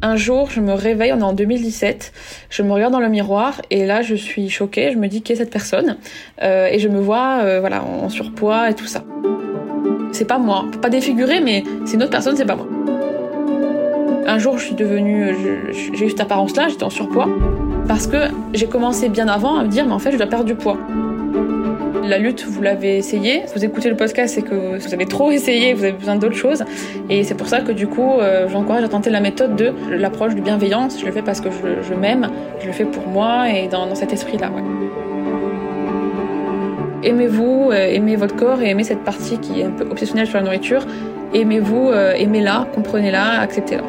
Un jour, je me réveille, on est en 2017, je me regarde dans le miroir et là, je suis choquée, je me dis qui est cette personne? Euh, et je me vois euh, voilà, en surpoids et tout ça. C'est pas moi, pas défiguré, mais c'est une autre personne, c'est pas moi. Un jour, je suis devenue, j'ai eu cette apparence-là, j'étais en surpoids parce que j'ai commencé bien avant à me dire mais en fait, je dois perdre du poids. La lutte, vous l'avez essayé. Vous écoutez le podcast, c'est que vous avez trop essayé, vous avez besoin d'autres choses. Et c'est pour ça que du coup, euh, j'encourage à tenter la méthode de l'approche du bienveillance. Je le fais parce que je, m'aime, je le fais pour moi et dans, cet esprit-là. Aimez-vous, euh, aimez votre corps et aimez cette partie qui est un peu obsessionnelle sur la nourriture. Aimez-vous, euh, aimez-la, comprenez-la, acceptez-la.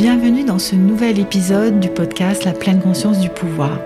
Bienvenue dans ce nouvel épisode du podcast La pleine conscience du pouvoir.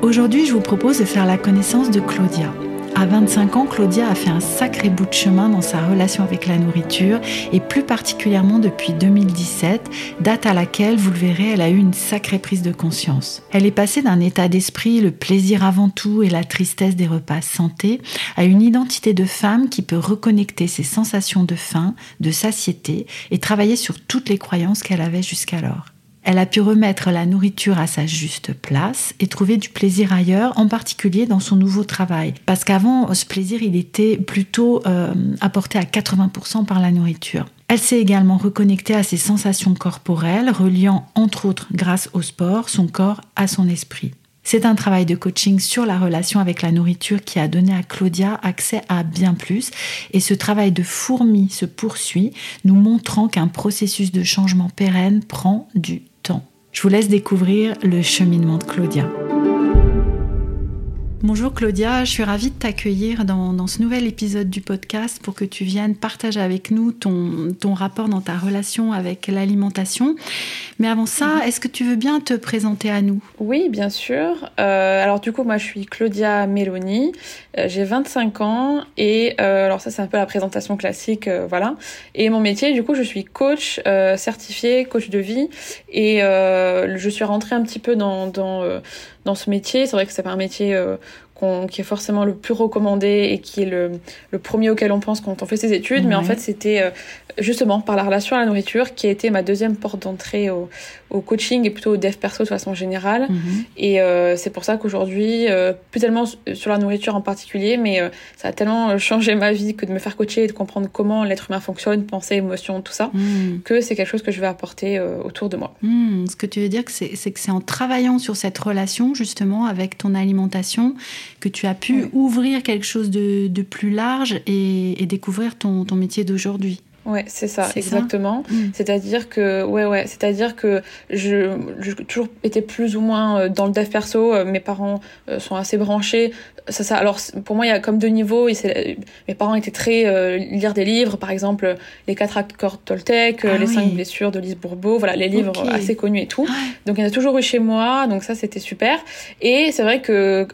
Aujourd'hui, je vous propose de faire la connaissance de Claudia. À 25 ans, Claudia a fait un sacré bout de chemin dans sa relation avec la nourriture et plus particulièrement depuis 2017, date à laquelle, vous le verrez, elle a eu une sacrée prise de conscience. Elle est passée d'un état d'esprit, le plaisir avant tout et la tristesse des repas santé, à une identité de femme qui peut reconnecter ses sensations de faim, de satiété et travailler sur toutes les croyances qu'elle avait jusqu'alors. Elle a pu remettre la nourriture à sa juste place et trouver du plaisir ailleurs, en particulier dans son nouveau travail. Parce qu'avant, ce plaisir, il était plutôt euh, apporté à 80% par la nourriture. Elle s'est également reconnectée à ses sensations corporelles, reliant entre autres grâce au sport son corps à son esprit. C'est un travail de coaching sur la relation avec la nourriture qui a donné à Claudia accès à bien plus et ce travail de fourmi se poursuit, nous montrant qu'un processus de changement pérenne prend du je vous laisse découvrir le cheminement de Claudia. Bonjour Claudia, je suis ravie de t'accueillir dans, ce nouvel épisode du podcast pour que tu viennes partager avec nous ton, ton rapport dans ta relation avec l'alimentation. Mais avant ça, mhm. est-ce que tu veux bien te présenter à nous? Oui, bien sûr. Euh, alors du coup, moi je suis Claudia Meloni, euh, j'ai 25 ans et euh, alors ça c'est un peu la présentation classique, voilà. Et mon métier, du coup, je suis coach certifié, coach de vie et je suis rentrée un petit peu dans, dans dans ce métier. C'est vrai que c'est pas un métier euh, qui est forcément le plus recommandé et qui est le, le premier auquel on pense quand on fait ses études. Mais en fait, c'était euh, justement par la relation à la nourriture qui a été ma deuxième porte d'entrée au, au, coaching et plutôt au dev perso de façon générale. Mhm. Et euh, c'est pour ça qu'aujourd'hui, euh, plus tellement sur la nourriture en particulier, mais euh, ça a tellement changé ma vie que de me faire coacher et de comprendre comment l'être humain fonctionne, pensée, émotion, tout ça, mhm. que c'est quelque chose que je vais apporter autour de moi. Mhm. Ce que tu veux dire, c'est que c'est en travaillant sur cette relation justement avec ton alimentation que tu as pu ouvrir quelque chose de, de plus large et, et découvrir ton, ton métier d'aujourd'hui. Ouais, c'est ça, exactement. Mm. C'est-à-dire que, ouais, ouais, c'est-à-dire que je, j'ai toujours été plus ou moins euh, dans le dev perso. Euh, mes parents euh, sont assez branchés. Ça, ça, alors, pour moi, il y a comme deux niveaux. Et mes parents étaient très euh, lire des livres, par exemple, les quatre accords Toltec, ah les cinq blessures de Lise Bourbeau, voilà, les livres assez connus et tout. Donc, il y en a toujours eu chez moi. Donc, ça, c'était super. Et c'est vrai que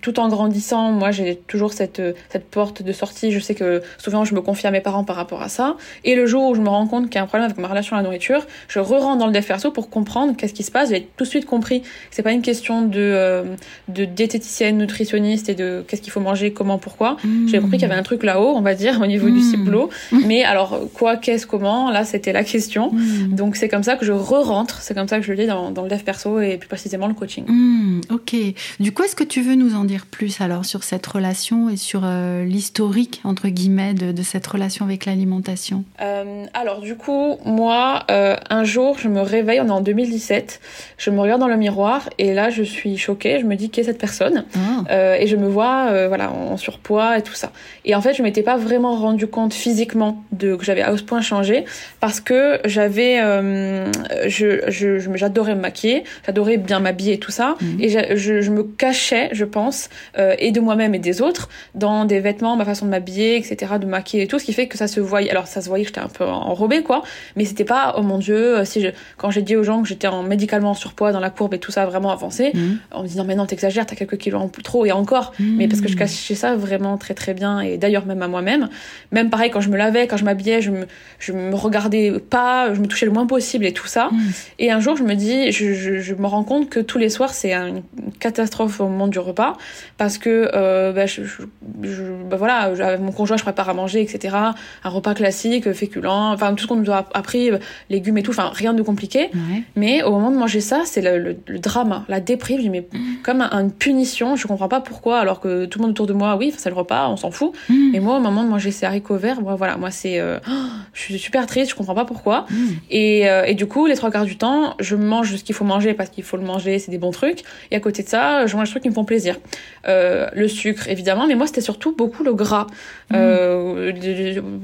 tout en grandissant, moi, j'ai toujours cette, cette porte de sortie. Je sais que souvent, je me confie à mes parents par rapport à ça. Et le jour où je me rends compte qu'il y a un problème avec ma relation à la nourriture, je re-rentre dans le dev perso pour comprendre qu'est-ce qui se passe. J'ai tout de suite compris que c'est pas une question de, euh, de diététicienne, nutritionniste et de qu'est-ce qu'il faut manger, comment, pourquoi. Mmh. J'ai compris qu'il y avait un truc là-haut, on va dire, au niveau du mmh. ciblot. Mais alors, quoi, qu'est-ce, comment, là, c'était la question. Mmh. Donc, c'est comme ça que je re-rentre, c'est comme ça que je le dis dans, dans le dev perso et plus précisément le coaching. ok. Du coup, est-ce que tu veux nous en dire plus alors sur cette relation et sur euh, l'historique, entre guillemets, de, de cette relation avec l'alimentation? Euh, Alors du coup, moi, euh, un jour, je me réveille, on est en 2017, je me regarde dans le miroir et là, je suis choquée, je me dis qui est cette personne ah. euh, et je me vois, voilà, en surpoids et tout ça. Et en fait, je m'étais pas vraiment rendu compte physiquement de que j'avais à ce point changé parce que j'avais, je, je, j'adorais me maquiller, j'adorais bien m'habiller et tout ça, mhm. et je, je, me cachais, je pense, et de moi-même et des autres dans des vêtements, ma façon de m'habiller, etc., de maquiller et tout, ce qui fait que ça se voyait. Alors ça se voyait que j'étais un peu enrobée, quoi, mais c'était pas oh mon dieu. Si je, quand j'ai dit aux gens que j'étais en médicalement en surpoids dans la courbe et tout ça vraiment avancé, mhm. en me disant mais non t'exagères, t'as quelques kilos en plus trop et encore. Mais parce que je cachais ça vraiment très très bien et d'ailleurs même à moi-même. Même pareil quand je me lavais, quand je m'habillais, je me je me regardais pas, je me touchais le moins possible et tout ça. Mhm. Et un jour je me dis, je, je, je, me rends compte que tous les soirs c'est une catastrophe au moment du repas parce que euh, bah, je, bah, voilà, avec mon conjoint je prépare à manger etc. Un repas classique, féculent, enfin tout ce qu'on nous a appris, légumes et tout, enfin rien de compliqué. Mais au moment de manger ça, c'est le, le, drame, la déprime, mais mm. comme une punition. Je comprends pas pourquoi, alors que tout le monde autour de moi, oui, c'est le repas, on s'en fout. Mm. Et moi, au moment de manger ces haricots verts, moi, voilà, moi c'est, euh, je suis super triste, je comprends pas pourquoi. Mm. Et, euh, et du coup, les trois quarts du temps, je mange ce qu'il faut manger parce qu'il faut le manger, c'est des bons trucs. Et à côté de ça, je mange des trucs qui me font plaisir. Euh, le sucre, évidemment, mais moi c'était surtout beaucoup le gras. Euh,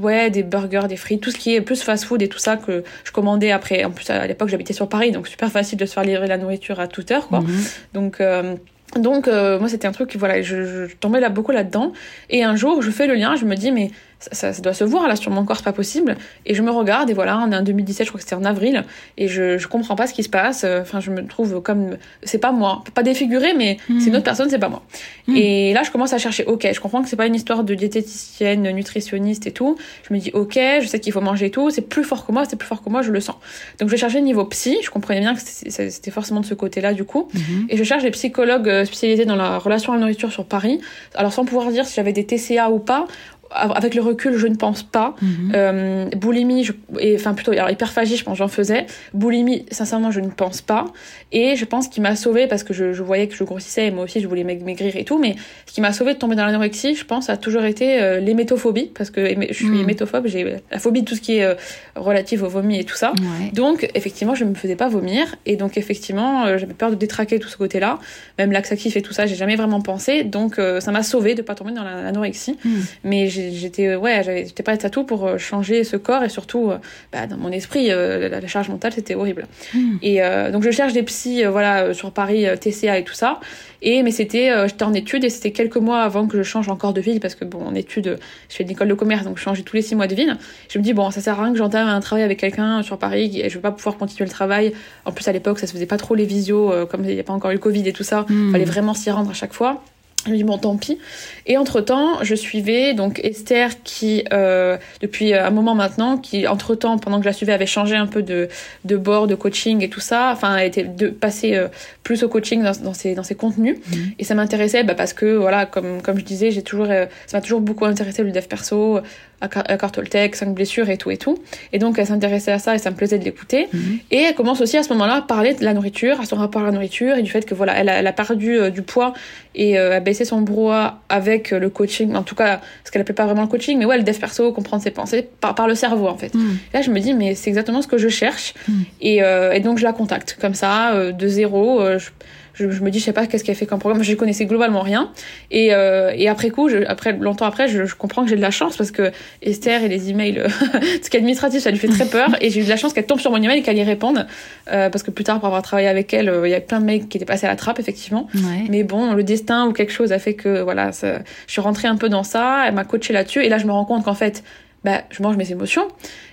ouais, des burgers, des frites, tout ce qui est plus fast-food et tout ça que je commandais après. En plus, à l'époque, j'habitais sur Paris, donc super facile de se faire livrer la nourriture à toute heure, quoi. Mhm. Donc, euh, donc euh, moi c'était un truc voilà je, je tombais là beaucoup là dedans et un jour je fais le lien je me dis mais ça, ça, doit se voir là sur mon corps, c'est pas possible. Et je me regarde et voilà, on est en 2017, je crois que c'était en avril, et je, je comprends pas ce qui se passe. Enfin, je me trouve comme c'est pas moi, pas défiguré, mais hmm. c'est une autre personne, c'est pas moi. Hmm. Et là, je commence à chercher. Ok, je comprends que c'est pas une histoire de diététicienne, nutritionniste et tout. Je me dis ok, je sais qu'il faut manger et tout. C'est plus fort que moi, c'est plus fort que moi, je le sens. Donc je vais chercher niveau psy. Je comprenais bien que c'était forcément de ce côté-là du coup. Hmm. Et je cherche des psychologues euh, spécialisés dans la relation à la nourriture sur Paris. Alors sans pouvoir dire si j'avais des TCA ou pas, avec le recul, je ne pense pas. Euh, boulimie, je, et, enfin plutôt, alors hyperphagie, je pense j'en faisais. Boulimie, sincèrement, je ne pense pas. Et je pense qu'il m'a sauvé parce que je, je, voyais que je grossissais et moi aussi je voulais maigrir et tout. Mais ce qui m'a sauvé de tomber dans l'anorexie, je pense, a toujours été euh, l'hémétophobie parce que je suis mhm. hémétophobe, j'ai la phobie de tout ce qui est euh, relatif au vomi et tout ça. Donc effectivement, je ne me faisais pas vomir et donc effectivement, euh, j'avais peur de détraquer tout ce côté-là. Même laxatif et tout ça, j'ai jamais vraiment pensé. Donc ça m'a sauvé de pas tomber dans l'anorexie. Mhm. Mais j'étais ouais j'étais pas à tout pour euh, changer ce corps et surtout euh, bah, dans mon esprit euh, la, charge mentale c'était horrible. Hmm. et donc je cherche des psys voilà sur Paris TCA et tout ça. Et mais c'était j'étais en études et c'était quelques mois avant que je change encore de ville parce que bon en études je fais une école de commerce donc je changeais tous les six mois de ville. Je me dis bon ça sert à rien que j'entame un travail avec quelqu'un sur Paris et je vais pas pouvoir continuer le travail. En plus à l'époque ça se faisait pas trop les visios comme il n'y a pas encore eu le Covid et tout ça. Il hmm. fallait vraiment s'y rendre à chaque fois je me dis bon tant pis. Et entre temps, je suivais donc Esther qui euh, depuis un moment maintenant, qui entre temps pendant que je la suivais avait changé un peu de de bord, de coaching et tout ça. Enfin, elle était de passer euh, plus au coaching dans, dans ses dans ses contenus. Mhm. Et ça m'intéressait bah, parce que voilà, comme comme je disais, j'ai toujours euh, ça m'a toujours beaucoup intéressé le dev perso, à Toltec, 5 blessures et tout et tout. Et donc elle s'intéressait à ça et ça me plaisait de l'écouter. Mhm. Et elle commence aussi à ce moment-là à parler de la nourriture, à son rapport à la nourriture et du fait que voilà, elle a, elle a perdu euh, du poids et euh, a baissé son brouhaha avec euh, le coaching, en tout cas, ce qu'elle appelait pas vraiment le coaching, mais ouais, le dev perso, comprendre ses pensées par, par le cerveau en fait. Mhm. là je me dis mais c'est exactement ce que je cherche mhm. et, et, donc je la contacte comme ça de zéro. Je, je, je, me dis je sais pas qu'est-ce qu'elle fait comme programme. Je connaissais globalement rien. Et, euh, et après coup je, après longtemps après je, je comprends que j'ai de la chance parce que Esther et les emails euh, ce qui est administratif ça lui fait très peur. Et j'ai eu de la chance qu'elle tombe sur mon email et qu'elle y réponde. Euh, parce que plus tard pour avoir travaillé avec elle euh, il y a plein de mecs qui étaient passés à la trappe effectivement. Mais bon le destin ou quelque chose a fait que voilà ça, je suis rentrée un peu dans ça. Elle m'a coaché là-dessus. Et là je me rends compte qu'en fait bah, je mange mes émotions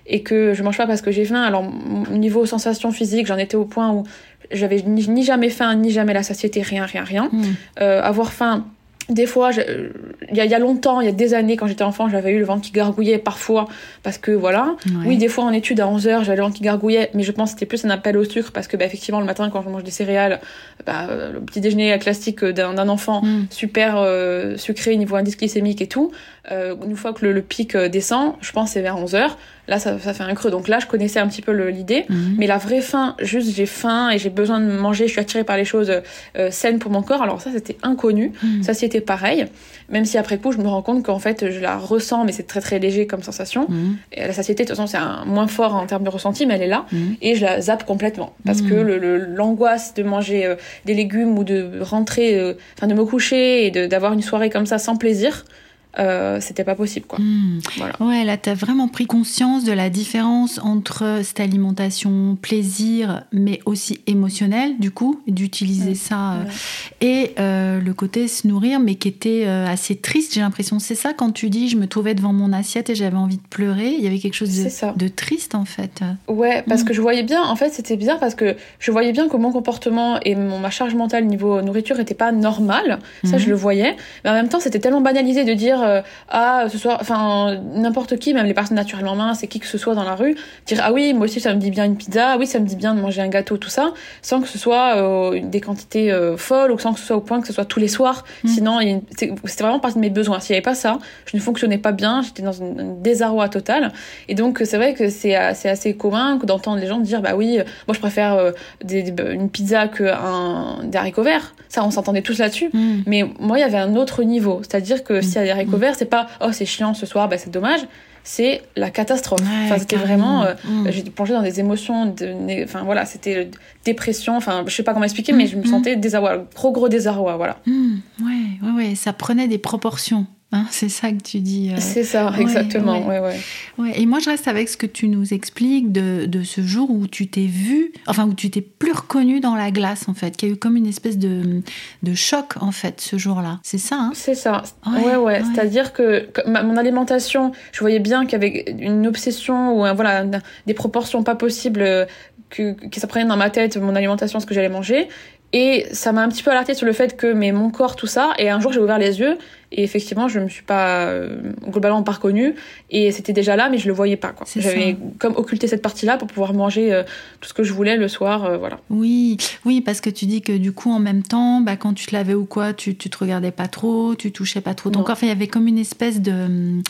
et que je mange pas parce que j'ai faim. Alors, niveau sensation physique, j'en étais au point où j'avais ni, jamais faim, ni jamais la satiété, rien, rien, rien. Hmm. Euh, avoir faim, des fois, il y, a, y, a longtemps, il y a des années, quand j'étais enfant, j'avais eu le ventre qui gargouillait parfois, parce que voilà. Oui, des fois en études à 11h, j'avais le ventre qui gargouillait, mais je pense que c'était plus un appel au sucre, parce que bah, effectivement, le matin, quand je mange des céréales, bah, le petit déjeuner classique d'un enfant, hmm. super euh, sucré, niveau indice glycémique et tout, euh, une fois que le, pic euh, descend, je pense c'est vers 11h, là ça, ça, fait un creux. Donc là, je connaissais un petit peu l'idée, mhm. mais la vraie faim, juste j'ai faim et j'ai besoin de manger, je suis attirée par les choses euh, saines pour mon corps. Alors ça, c'était inconnu. Mhm. Ça, c'était pareil. Même si après coup, je me rends compte qu'en fait, je la ressens, mais c'est très très léger comme sensation. Mhm. Et la satiété, de toute façon, c'est un moins fort en termes de ressenti, mais elle est là. Et je la zappe complètement parce que l'angoisse de manger euh, des légumes ou de rentrer, euh, enfin de me coucher et d'avoir une soirée comme ça sans plaisir, euh, c'était pas possible quoi. Hmm. Voilà. Ouais, là tu as vraiment pris conscience de la différence entre cette alimentation plaisir mais aussi émotionnelle du coup, d'utiliser ça euh, et euh, le côté se nourrir mais qui était assez triste, j'ai l'impression. C'est ça quand tu dis je me trouvais devant mon assiette et j'avais envie de pleurer, il y avait quelque chose de, de triste en fait. Ouais, parce hmm. que je voyais bien en fait, c'était bizarre parce que je voyais bien que mon comportement et mon, ma charge mentale niveau nourriture était pas normal, ça je hmm. le voyais, mais en même temps, c'était tellement banalisé de dire euh, ah ce soir enfin n'importe qui même les personnes naturellement minces et qui que ce soit dans la rue dire ah oui moi aussi ça me dit bien une pizza ah oui ça me dit bien de manger un gâteau tout ça sans que ce soit euh, des quantités euh, folles ou sans que ce soit au point que ce soit tous les soirs mm. sinon c'était vraiment partie de mes besoins s'il n'y avait pas ça je ne fonctionnais pas bien j'étais dans un désarroi total et donc c'est vrai que c'est assez, commun d'entendre les gens dire bah oui moi je préfère des, une pizza que un, des haricots verts ça on s'entendait tous là-dessus mm. mais moi il y avait un autre niveau c'est à dire que mm. s'il y a des c'est pas oh c'est chiant ce soir, bah c'est dommage. C'est la catastrophe. enfin, c'était vraiment, euh, mm. j'ai plongé dans des émotions, de, enfin voilà, c'était dépression. Enfin, je sais pas comment expliquer, mais je me mm. sentais désarroi, gros gros désarroi, voilà. Mm. ouais, ouais, ouais, ça prenait des proportions. Hein, c'est ça que tu dis. Euh, c'est ça, exactement. Ouais. Ouais, ouais. Et moi, je reste avec ce que tu nous expliques de, de ce jour où tu t'es vu, enfin, où tu t'es plus reconnu dans la glace, en fait, qu'il y a eu comme une espèce de, de choc, en fait, ce jour-là. C'est ça, hein? C'est ça. Ouais, ouais. C'est-à-dire que mon alimentation, je voyais bien qu'il y avait une obsession ou voilà, des proportions pas possibles euh, que, que ça prenait dans ma tête, mon alimentation, ce que j'allais manger. Et ça m'a un petit peu alerté sur le fait que mais mon corps tout ça et un jour j'ai ouvert les yeux et effectivement je me suis pas euh, globalement pas reconnue et c'était déjà là mais je le voyais pas quoi. J'avais comme occulté cette partie-là pour pouvoir manger euh, tout ce que je voulais le soir euh, voilà. Oui, oui parce que tu dis que du coup en même temps bah quand tu te lavais ou quoi, tu tu te regardais pas trop, tu touchais pas trop ton corps, enfin il y avait comme une espèce de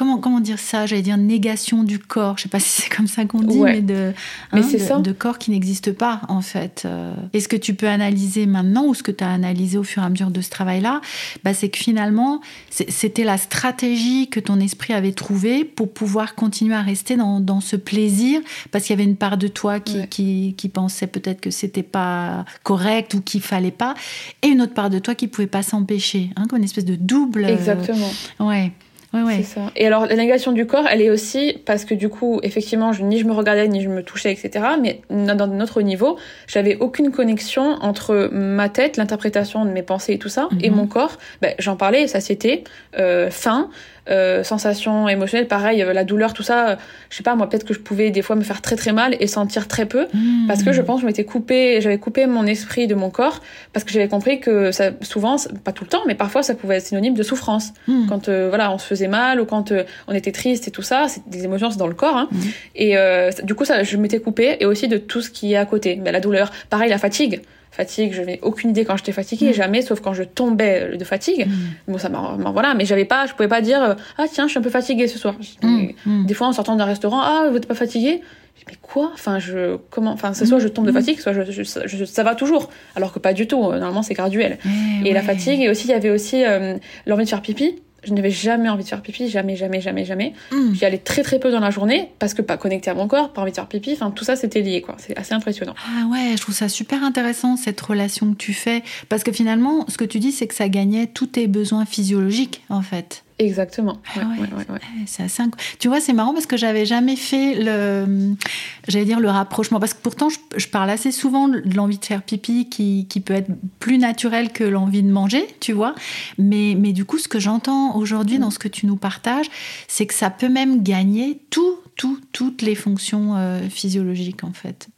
comment, comment dire ça? J'allais dire négation du corps. Je sais pas si c'est comme ça qu'on dit, mais de, mais hein, de, corps qui n'existe pas en fait. Euh. Et ce que tu peux analyser maintenant ou ce que tu as analysé au fur et à mesure de ce travail-là, bah, c'est que finalement, c'était la stratégie que ton esprit avait trouvée pour pouvoir continuer à rester dans, dans ce plaisir, parce qu'il y avait une part de toi qui, qui, qui pensait peut-être que c'était pas correct ou qu'il fallait pas, et une autre part de toi qui pouvait pas s'empêcher, hein, comme une espèce de double. Exactement. ouais. C'est ça. Et alors, la négation du corps, elle est aussi parce que du coup, effectivement, je, ni je me regardais, ni je me touchais, etc. Mais dans notre niveau, j'avais aucune connexion entre ma tête, l'interprétation de mes pensées et tout ça, et mhm. mon corps. Ben, J'en parlais, satiété, euh, faim, euh, sensations émotionnelles, pareil, euh, la douleur, tout ça, euh, je sais pas, moi peut-être que je pouvais des fois me faire très très mal et sentir très peu, hmm. parce que je pense que je m'étais coupé, j'avais coupé mon esprit de mon corps, parce que j'avais compris que ça, souvent, pas tout le temps, mais parfois ça pouvait être synonyme de souffrance. Hmm. Quand voilà, on se faisait mal ou quand on était triste et tout ça, c'est des émotions, c'est dans le corps. Hein. Hmm. Et du coup, ça, je m'étais coupé et aussi de tout ce qui est à côté, ben, la douleur, pareil, la fatigue fatigue, je n'avais aucune idée quand j'étais fatiguée, mm. jamais, sauf quand je tombais de fatigue. Mm. Bon, ça m'a, voilà, mais j'avais pas, je pouvais pas dire, ah tiens, je suis un peu fatiguée ce soir. Mm. Des fois, en sortant d'un restaurant, ah, vous n'êtes pas fatiguée? Mais quoi? Enfin, je comment Enfin, c'est soit je tombe de fatigue, soit je, ça va toujours. Alors que pas du tout. Normalement, c'est graduel. Eh et la fatigue, et aussi il y avait aussi euh, l'envie de faire pipi je n'avais jamais envie de faire pipi, jamais, jamais, jamais, jamais. Mm. J'y allais très très peu dans la journée parce que pas connecté à mon corps, pas envie de faire pipi. Enfin, tout ça c'était lié, quoi. C'est assez impressionnant. Ah ouais, je trouve ça super intéressant cette relation que tu fais parce que finalement, ce que tu dis, c'est que ça gagnait tous tes besoins physiologiques, en fait. Exactement. Ah c'est assez Tu vois, c'est marrant parce que j'avais jamais fait le, j'allais dire le rapprochement. Parce que pourtant, je, parle assez souvent de l'envie de faire pipi qui, qui peut être plus naturelle que l'envie de manger, tu vois. Mais, mais du coup, ce que j'entends aujourd'hui dans ce que tu nous partages, c'est que ça peut même gagner tout, tout, toutes les fonctions euh, physiologiques en fait.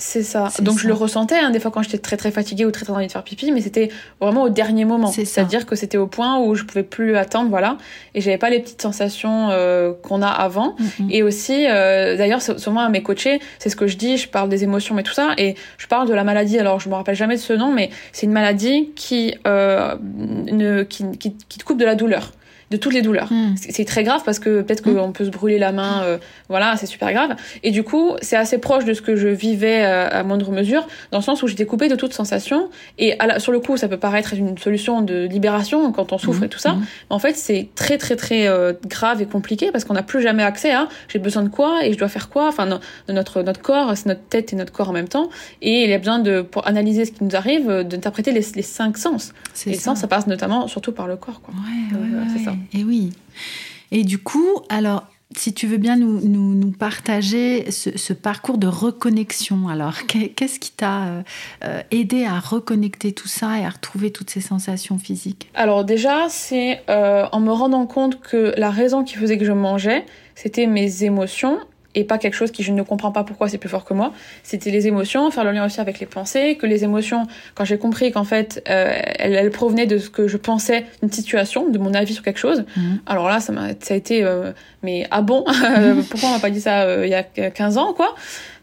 C'est ça. Donc je le ressentais hein, des fois quand j'étais très très fatiguée ou très très envie de faire pipi, mais c'était vraiment au dernier moment. C'est-à-dire que c'était au point où je pouvais plus attendre, voilà, et j'avais pas les petites sensations euh, qu'on a avant. Mm-hmm. Et aussi, euh, d'ailleurs, souvent à mes coachés, c'est ce que je dis, je parle des émotions mais tout ça, et je parle de la maladie. Alors je me rappelle jamais de ce nom, mais c'est une maladie qui, euh, ne, qui, qui, qui te coupe de la douleur de toutes les douleurs. Hmm. C'est très grave parce que peut-être qu'on hmm. peut se brûler la main, euh, voilà, c'est super grave. Et du coup, c'est assez proche de ce que je vivais euh, à, moindre mesure, dans le sens où j'étais coupée de toute sensation. Et sur le coup, ça peut paraître une solution de libération quand on souffre hmm. et tout ça. Mais en fait, c'est très très très euh, grave et compliqué parce qu'on n'a plus jamais accès à j'ai besoin de quoi et je dois faire quoi? Enfin, de notre notre corps, c'est notre tête et notre corps en même temps. Et il y a besoin de pour analyser ce qui nous arrive, d'interpréter les, les cinq sens. Et ça. ça passe notamment surtout par le corps. Quoi. Ouais, c'est ça. Et oui. Et du coup, alors, si tu veux bien nous, nous, nous partager ce, parcours de reconnexion, alors qu'est-ce qui t'a euh, euh, aidé à reconnecter tout ça et à retrouver toutes ces sensations physiques? Alors déjà, c'est euh, en me rendant compte que la raison qui faisait que je mangeais, c'était mes émotions et pas quelque chose qui je ne comprends pas pourquoi c'est plus fort que moi. C'était les émotions, faire le lien aussi avec les pensées, que les émotions, quand j'ai compris qu'en fait euh, elles, provenaient de ce que je pensais d'une situation, de mon avis sur quelque chose. Mhm. Alors là, ça m'a, ça a été, euh, mais ah bon, pourquoi on m'a pas dit ça euh, il y a 15 ans quoi?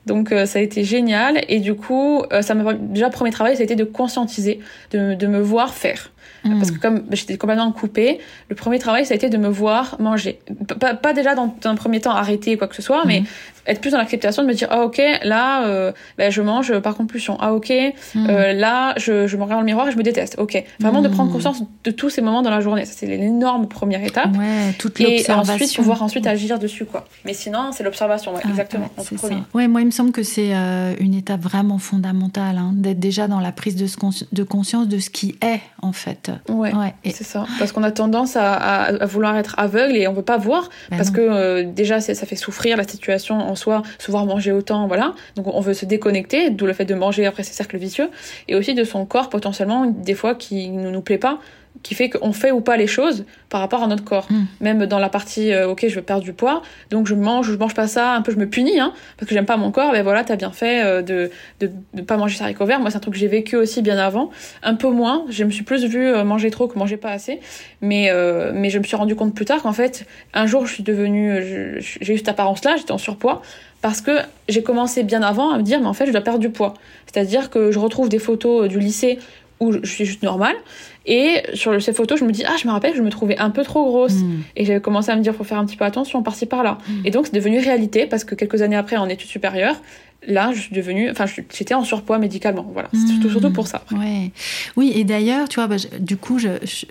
Donc ça a été génial. Et du coup ça m'a déjà premier travail ça a été de conscientiser, de, de me voir faire. Parce que comme j'étais complètement coupée, le premier travail, ça a été de me voir manger. pas, déjà dans, un premier temps arrêter quoi que ce soit, mais mhm être plus dans l'acceptation de me dire ah ok là euh, ben, je mange par compulsion. Ah ok hmm. euh, là je, je me regarde dans le miroir et je me déteste. Ok. Vraiment de prendre hmm. conscience de tous ces moments dans la journée. Ça c'est l'énorme première étape. Ouais, toute et ensuite pouvoir ensuite agir dessus quoi. Mais sinon c'est l'observation ouais, ah, exactement ouais, ouais, moi il me semble que c'est euh, une étape vraiment fondamentale hein, d'être déjà dans la prise de, de, conscience de ce qui est en fait. Ouais, c'est ça. Parce qu'on a tendance à, à, vouloir être aveugle et on veut pas voir ben parce que euh, déjà ça fait souffrir la situation en soit se voir manger autant, voilà. Donc on veut se déconnecter, d'où le fait de manger après ces cercles vicieux, et aussi de son corps potentiellement des fois qui ne nous plaît pas, qui fait qu'on fait ou pas les choses par rapport à notre corps. Hmm. Même dans la partie, euh, ok, je veux perdre du poids, donc je mange ou je mange pas ça, un peu je me punis, hein, parce que j'aime pas mon corps, ben voilà, t'as bien fait euh, de, de, de pas manger ça haricot vert. Moi, c'est un truc que j'ai vécu aussi bien avant, un peu moins. Je me suis plus vue euh, manger trop que manger pas assez, mais, mais je me suis rendu compte plus tard qu'en fait, un jour, je suis devenue, j'ai eu cette apparence-là, j'étais en surpoids, parce que j'ai commencé bien avant à me dire mais en fait je dois perdre du poids. C'est-à-dire que je retrouve des photos du lycée où je suis juste normale et sur ces photos je me dis ah je me rappelle je me trouvais un peu trop grosse hmm. et j'avais commencé à me dire faut faire un petit peu attention par-ci par-là. Hmm. Et donc c'est devenu réalité parce que quelques années après en études supérieures là, je suis devenue, enfin, j'étais en surpoids médicalement. Voilà, c'est surtout, surtout, pour ça. Ouais. Oui, et d'ailleurs, tu vois, bah, du coup, je,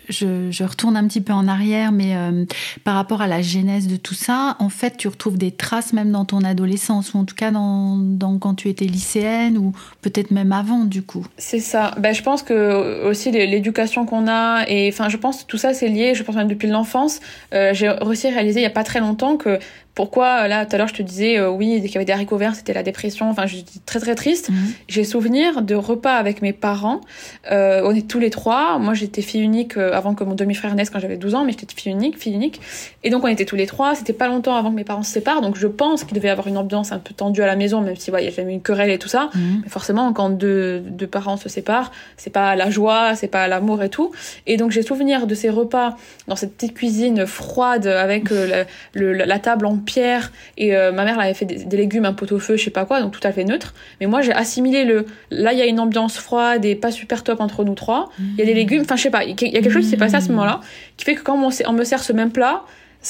je, je, retourne un petit peu en arrière, mais euh, par rapport à la genèse de tout ça, en fait, tu retrouves des traces même dans ton adolescence, ou en tout cas dans, dans quand tu étais lycéenne, ou peut-être même avant, du coup. C'est ça. Ben, je pense que aussi l'éducation qu'on a, et enfin, je pense que tout ça, c'est lié, je pense même depuis l'enfance. Euh, J'ai réussi à réaliser il n'y a pas très longtemps que pourquoi, euh, là, tout à l'heure, je te disais, euh, oui, dès qu'il y avait des haricots verts, c'était la dépression. Enfin, j'étais très, très triste. Mhm. J'ai souvenir de repas avec mes parents. Euh, on est tous les trois. Moi, j'étais fille unique euh, avant que mon demi-frère naisse quand j'avais 12 ans, mais j'étais fille unique, fille unique. Et donc, on était tous les trois. C'était pas longtemps avant que mes parents se séparent. Donc, je pense qu'il devait y avoir une ambiance un peu tendue à la maison, même si, ouais, il y avait une querelle et tout ça. Mhm. Mais forcément, quand deux, deux parents se séparent, c'est pas la joie, c'est pas l'amour et tout. Et donc, j'ai souvenir de ces repas dans cette petite cuisine froide avec la, la, table en pierre et euh, ma mère elle avait fait des, légumes un pot au feu je sais pas quoi donc tout à fait neutre. Mais moi j'ai assimilé le là il y a une ambiance froide et pas super top entre nous trois. Il y a des légumes enfin je sais pas il y a quelque chose qui s'est passé à ce moment-là qui fait que quand on, me sert ce même plat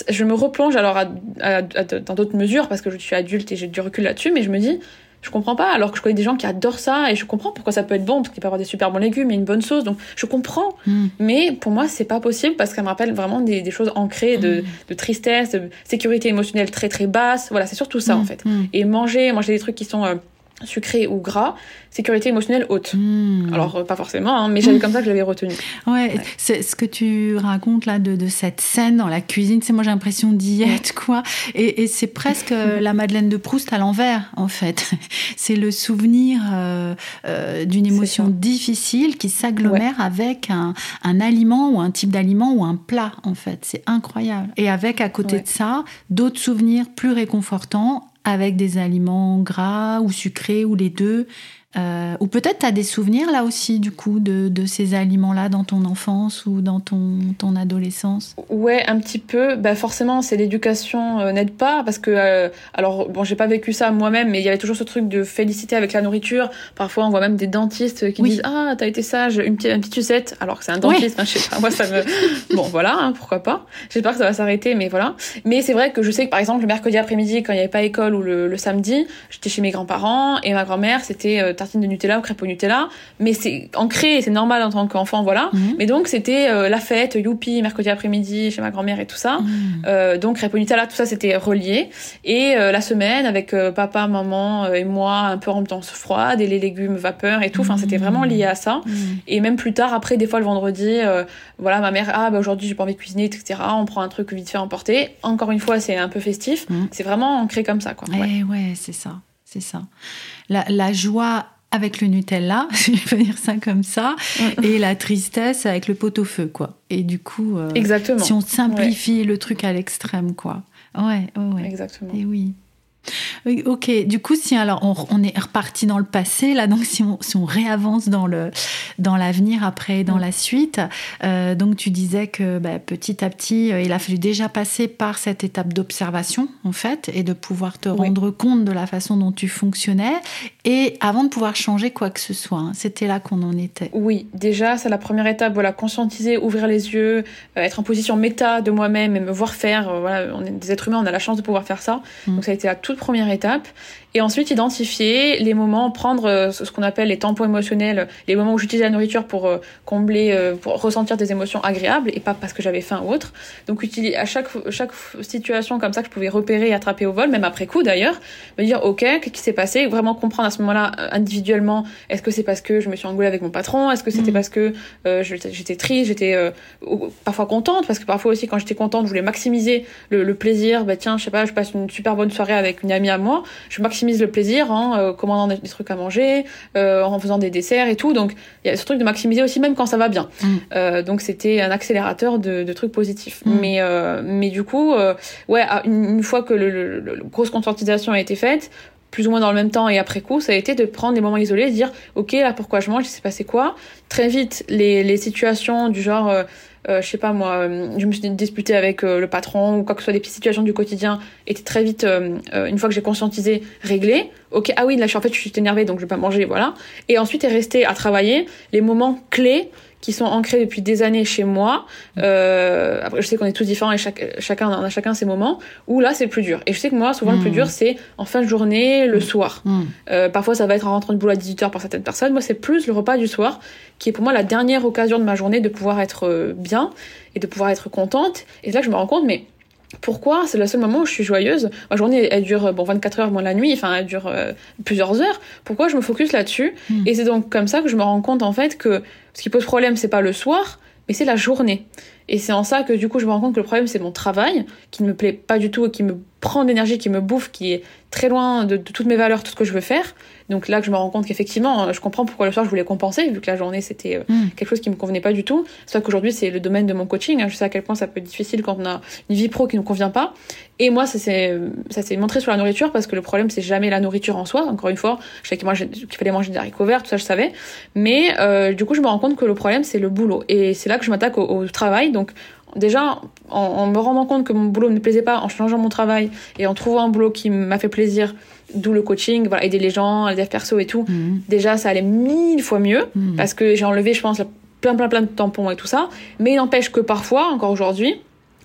je me replonge alors dans d'autres mesures parce que je suis adulte et j'ai du recul là-dessus mais je me dis je comprends pas, alors que je connais des gens qui adorent ça et je comprends pourquoi ça peut être bon, parce qu'il peut y avoir des super bons légumes et une bonne sauce, donc je comprends. Hmm. Mais pour moi, c'est pas possible parce qu'elle me rappelle vraiment des, des choses ancrées de, hmm. de, tristesse, de sécurité émotionnelle très très basse. Voilà, c'est surtout ça hmm. en fait. Et manger, manger des trucs qui sont euh, sucré ou gras, sécurité émotionnelle haute. Hmm. Alors, euh, pas forcément, hein, mais j'avais comme ça que je l'avais retenu. Ouais, c'est ce que tu racontes là de, de cette scène dans la cuisine, c'est moi j'ai l'impression d'y être, quoi. Et, et c'est presque euh, la Madeleine de Proust à l'envers, en fait. c'est le souvenir euh, euh, d'une émotion difficile qui s'agglomère avec un, un, aliment ou un type d'aliment ou un plat, en fait. C'est incroyable. Et avec, à côté de ça, d'autres souvenirs plus réconfortants avec des aliments gras ou sucrés ou les deux, Euh, ou peut-être tu as des souvenirs là aussi, du coup, de, de ces aliments-là dans ton enfance ou dans ton, ton adolescence? Ouais, un petit peu. Bah, forcément, c'est l'éducation euh, n'aide pas parce que, euh, alors, bon, j'ai pas vécu ça moi-même, mais il y avait toujours ce truc de féliciter avec la nourriture. Parfois, on voit même des dentistes qui disent Ah, t'as été sage, une petite, une petite sucette, alors que c'est un dentiste, hein, je sais pas, moi ça me. bon, voilà, hein, pourquoi pas. J'espère que ça va s'arrêter, mais voilà. Mais c'est vrai que je sais que par exemple, le mercredi après-midi, quand il n'y avait pas école ou le, le samedi, j'étais chez mes grands-parents et ma grand-mère, c'était de Nutella ou crêpe au Nutella, mais c'est ancré, c'est normal en tant qu'enfant, voilà. Mhm. Mais donc c'était euh, la fête, youpi, mercredi après-midi chez ma grand-mère et tout ça. Mhm. Euh, donc crêpe au Nutella, tout ça c'était relié. Et euh, la semaine avec papa, maman et moi, un peu en ambiance froide et les légumes vapeur et tout. Enfin c'était vraiment lié à ça. Mhm. Et même plus tard, après des fois le vendredi, voilà ma mère, ah bah aujourd'hui j'ai pas envie de cuisiner, etc. On prend un truc vite fait emporter. Encore une fois c'est un peu festif. C'est vraiment ancré comme ça quoi. Ouais, ouais c'est ça, c'est ça. La, la joie avec le Nutella, je vais dire ça comme ça, et la tristesse avec le pot-au-feu, quoi. Et du coup, euh, Exactement. si on simplifie le truc à l'extrême, quoi. Ouais, ouais. Exactement. Et oui. Ok, du coup, si alors on, est reparti dans le passé, là, donc si on, si on réavance dans le dans l'avenir après, dans la suite, euh, donc tu disais que bah, petit à petit, euh, il a fallu déjà passer par cette étape d'observation, en fait, et de pouvoir te rendre compte de la façon dont tu fonctionnais, et avant de pouvoir changer quoi que ce soit, hein, c'était là qu'on en était. Oui, déjà, c'est la première étape, voilà, conscientiser, ouvrir les yeux, euh, être en position méta de moi-même et me voir faire. voilà, on est des êtres humains, on a la chance de pouvoir faire ça. Mm. Donc ça a été la toute première étape. Et ensuite, identifier les moments, prendre euh, ce qu'on appelle les tampons émotionnels, les moments où j'utilise la nourriture pour euh, combler, euh, pour ressentir des émotions agréables et pas parce que j'avais faim ou autre. Donc, utiliser à chaque, chaque situation comme ça que je pouvais repérer et attraper au vol, même après coup d'ailleurs, me dire, OK, qu'est-ce qui s'est passé? Vraiment comprendre à ce moment-là, individuellement, est-ce que c'est parce que je me suis engueulée avec mon patron? Est-ce que c'était mm. parce que j'étais triste, j'étais parfois contente? Parce que parfois aussi, quand j'étais contente, je voulais maximiser le, le plaisir. Bah, tiens, je sais pas, je passe une super bonne soirée avec une amie à moi. Je maximise le plaisir en euh, commandant des, trucs à manger, euh, en faisant des desserts et tout. Donc il y a ce truc de maximiser aussi même quand ça va bien. Mm. Euh, donc c'était un accélérateur de, trucs positifs. Mm. Mais mais du coup, ouais, une, fois que le, grosse conscientisation a été faite, plus ou moins dans le même temps et après coup, ça a été de prendre des moments isolés, de dire ok là pourquoi je mange, il s'est passé quoi? Très vite les, les situations du genre je sais pas moi, euh, je me suis disputée avec euh, le patron ou quoi que ce soit, des petites situations du quotidien étaient très vite, une fois que j'ai conscientisé, réglées. Ok, ah oui, là je suis en fait je suis énervée donc je vais pas manger, voilà. Et ensuite est resté à travailler les moments clés qui sont ancrés depuis des années chez moi. Euh, après, je sais qu'on est tous différents et chaque, chacun on a chacun ses moments où là c'est plus dur. Et je sais que moi, souvent le plus mm. dur c'est en fin de journée, le mm. soir. Mm. Euh, parfois ça va être en rentrant de boulot à 18h pour certaines personnes. Moi c'est plus le repas du soir qui est pour moi la dernière occasion de ma journée de pouvoir être euh, bien et de pouvoir être contente. Et là je me rends compte, mais pourquoi? C'est le seul moment où je suis joyeuse. Ma journée, elle dure bon 24 heures moins la nuit, enfin elle dure euh, plusieurs heures. Pourquoi je me focus là-dessus? Et c'est donc comme ça que je me rends compte en fait que ce qui pose problème, c'est pas le soir, mais c'est la journée. Et c'est en ça que du coup, je me rends compte que le problème, c'est mon travail, qui ne me plaît pas du tout et qui me prend d'énergie, qui me bouffe, qui est très loin de, toutes mes valeurs, tout ce que je veux faire. Donc là que je me rends compte qu'effectivement, je comprends pourquoi le soir je voulais compenser, vu que la journée c'était euh, mm. quelque chose qui me convenait pas du tout. C'est qu'aujourd'hui c'est le domaine de mon coaching. Hein. Je sais à quel point ça peut être difficile quand on a une vie pro qui ne convient pas. Et moi, ça s'est montré sur la nourriture parce que le problème c'est jamais la nourriture en soi. Encore une fois, je savais qu'il fallait manger des haricots verts, tout ça je savais. Mais euh, du coup, je me rends compte que le problème c'est le boulot. Et c'est là que je m'attaque au, au travail. Donc déjà, en, me rendant compte que mon boulot ne me plaisait pas, en changeant mon travail et en trouvant un boulot qui m'a fait plaisir, d'où le coaching, voilà, aider les gens, les dev perso et tout, mhm. déjà, ça allait mille fois mieux mhm. parce que j'ai enlevé, je pense, plein, plein, plein de tampons et tout ça. Mais il n'empêche que parfois, encore aujourd'hui,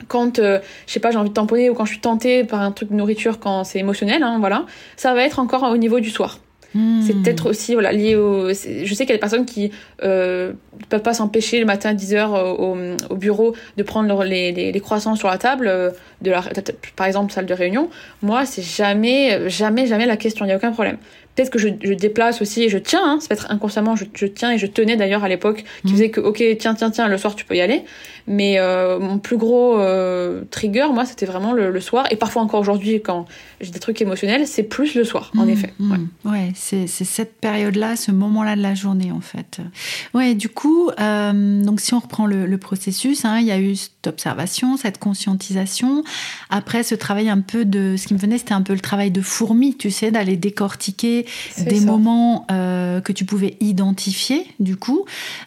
quand euh, je sais pas j'ai envie de tamponner ou quand je suis tentée par un truc de nourriture quand c'est émotionnel hein, voilà ça va être encore au niveau du soir c'est hmm. peut-être aussi voilà, lié au. Je sais qu'il y a des personnes qui euh, ne peuvent pas s'empêcher le matin à 10h euh, au, au, bureau de prendre les, les, les, croissants sur la table, euh, de la, par exemple, salle de réunion. Moi, c'est jamais, jamais, jamais la question, il n'y a aucun problème. Peut-être que je, je, déplace aussi et je tiens, hein, ça peut être inconsciemment, je, je tiens et je tenais d'ailleurs à l'époque, qui hmm. faisait que, ok, tiens, tiens, tiens, le soir tu peux y aller. Mais euh, mon plus gros euh, trigger, moi, c'était vraiment le, soir. Et parfois encore aujourd'hui, quand j'ai des trucs émotionnels, c'est plus le soir, en mmh, effet. Mmh. Ouais, c'est cette période-là, ce moment-là de la journée, en fait. Ouais, du coup, euh, donc si on reprend le, processus, hein, il y a eu cette observation, cette conscientisation. Après, ce travail un peu de... Ce qui me venait, c'était un peu le travail de fourmi, tu sais, d'aller décortiquer des moments que tu pouvais identifier, du coup.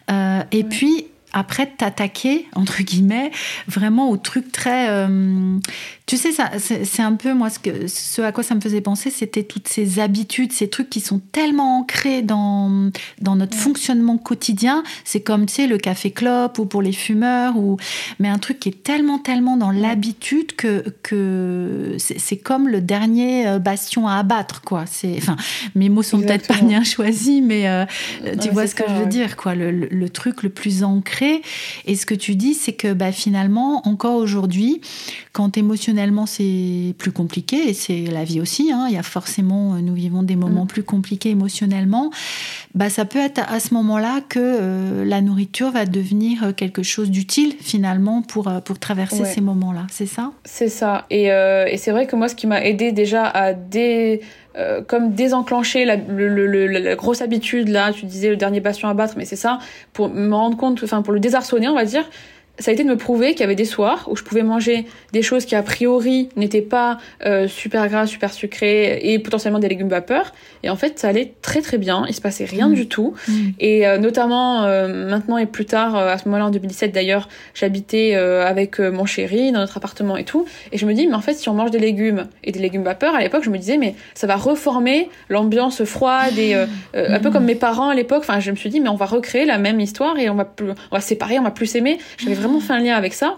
et puis, après t'attaquer entre guillemets vraiment au truc très euh, tu sais ça c'est un peu moi ce, que, ce à quoi ça me faisait penser c'était toutes ces habitudes ces trucs qui sont tellement ancrés dans dans notre fonctionnement quotidien. C'est comme tu sais le café clope ou pour les fumeurs ou mais un truc qui est tellement tellement dans l'habitude que que c'est comme le dernier euh, bastion à abattre quoi. Enfin mes mots sont peut-être pas bien choisis mais euh, tu vois ce que je veux dire quoi. Le, le truc le plus ancré. Et ce que tu dis, c'est que bah, finalement, encore aujourd'hui, quand émotionnellement c'est plus compliqué, et c'est la vie aussi, hein, il y a forcément, euh, nous vivons des moments mm. plus compliqués émotionnellement, bah, ça peut être à ce moment-là que euh, la nourriture va devenir euh, quelque chose d'utile finalement pour, pour traverser ces moments-là, c'est ça? C'est ça. Et, et c'est vrai que moi, ce qui m'a aidé déjà à dé euh, comme désenclencher la, la, grosse habitude là tu disais le dernier bastion à battre mais c'est ça pour me rendre compte enfin pour le désarçonner on va dire ça a été de me prouver qu'il y avait des soirs où je pouvais manger des choses qui a priori n'étaient pas euh, super grasses, super sucrées et potentiellement des légumes vapeur. Et en fait, ça allait très très bien. Il se passait rien du tout. Mm. Et euh, notamment euh, maintenant et plus tard, à ce moment-là en 2017 d'ailleurs, j'habitais avec mon chéri dans notre appartement et tout. Et je me dis, mais en fait, si on mange des légumes et des légumes vapeur, à l'époque, je me disais, mais ça va reformer l'ambiance froide et un peu comme mes parents à l'époque. Enfin, je me suis dit, mais on va recréer la même histoire et on va plus, on va séparer, on va plus s'aimer. J'avais vraiment fait un lien avec ça.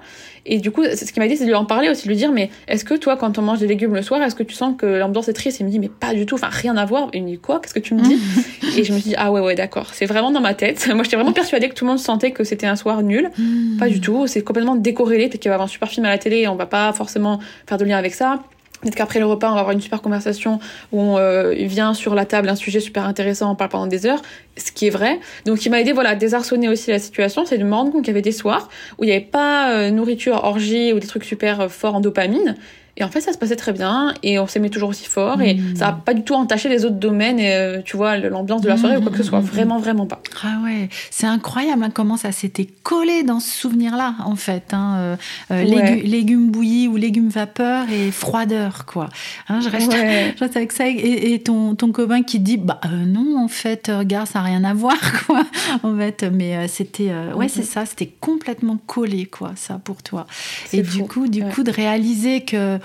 Et du coup, ce qu'il m'a dit, c'est de lui en parler aussi, de lui dire, mais est-ce que toi, quand on mange des légumes le soir, est-ce que tu sens que l'ambiance est triste? Il me dit, mais pas du tout, enfin rien à voir. Et il me dit, quoi? Qu'est-ce que tu me dis? Et je me suis dit, ah ouais, ouais, d'accord. C'est vraiment dans ma tête. Moi, j'étais vraiment persuadée que tout le monde sentait que c'était un soir nul. Hmm. Pas du tout. C'est complètement décorrélé. Peut-être qu'il va y avoir un super film à la télé et on va pas forcément faire de lien avec ça. Peut-être qu'après le repas, on va avoir une super conversation où on euh, vient sur la table un sujet super intéressant, on parle pendant des heures, ce qui est vrai. Donc, il m'a aidé voilà, à désarçonner aussi la situation, c'est de me rendre compte qu'il y avait des soirs où il n'y avait pas euh, nourriture, orgie ou des trucs super euh, forts en dopamine, et en fait, ça se passait très bien et on s'aimait toujours aussi fort et ça n'a pas du tout entaché les autres domaines et euh, tu vois l'ambiance de la soirée ou quoi que ce soit. Vraiment, vraiment pas. Ah ouais, c'est incroyable hein, comment ça s'était collé dans ce souvenir-là en fait. Hein, euh, euh, légumes bouillis ou légumes vapeur et froideur quoi. Hein, je, reste, avec ça et, ton, ton copain qui dit bah non en fait regarde ça n'a rien à voir quoi en fait mais c'était ouais c'est ça c'était complètement collé quoi ça pour toi et du coup du coup de réaliser que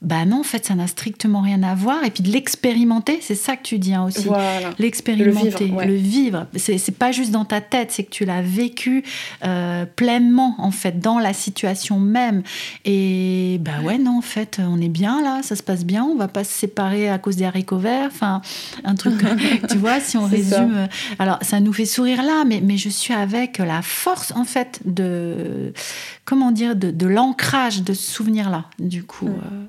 bah non, en fait, ça n'a strictement rien à voir. Et puis de l'expérimenter, c'est ça que tu dis hein, aussi. L'expérimenter, le vivre. C'est pas juste dans ta tête, c'est que tu l'as vécu euh, pleinement, en fait, dans la situation même. Et bah ouais, non, en fait, on est bien là, ça se passe bien, on va pas se séparer à cause des haricots verts. Enfin, un truc, tu vois, si on résume. Euh, alors, ça nous fait sourire là, mais, mais je suis avec la force, en fait, de. Comment dire, de, l'ancrage de ce souvenir-là, du coup. Mm. Euh.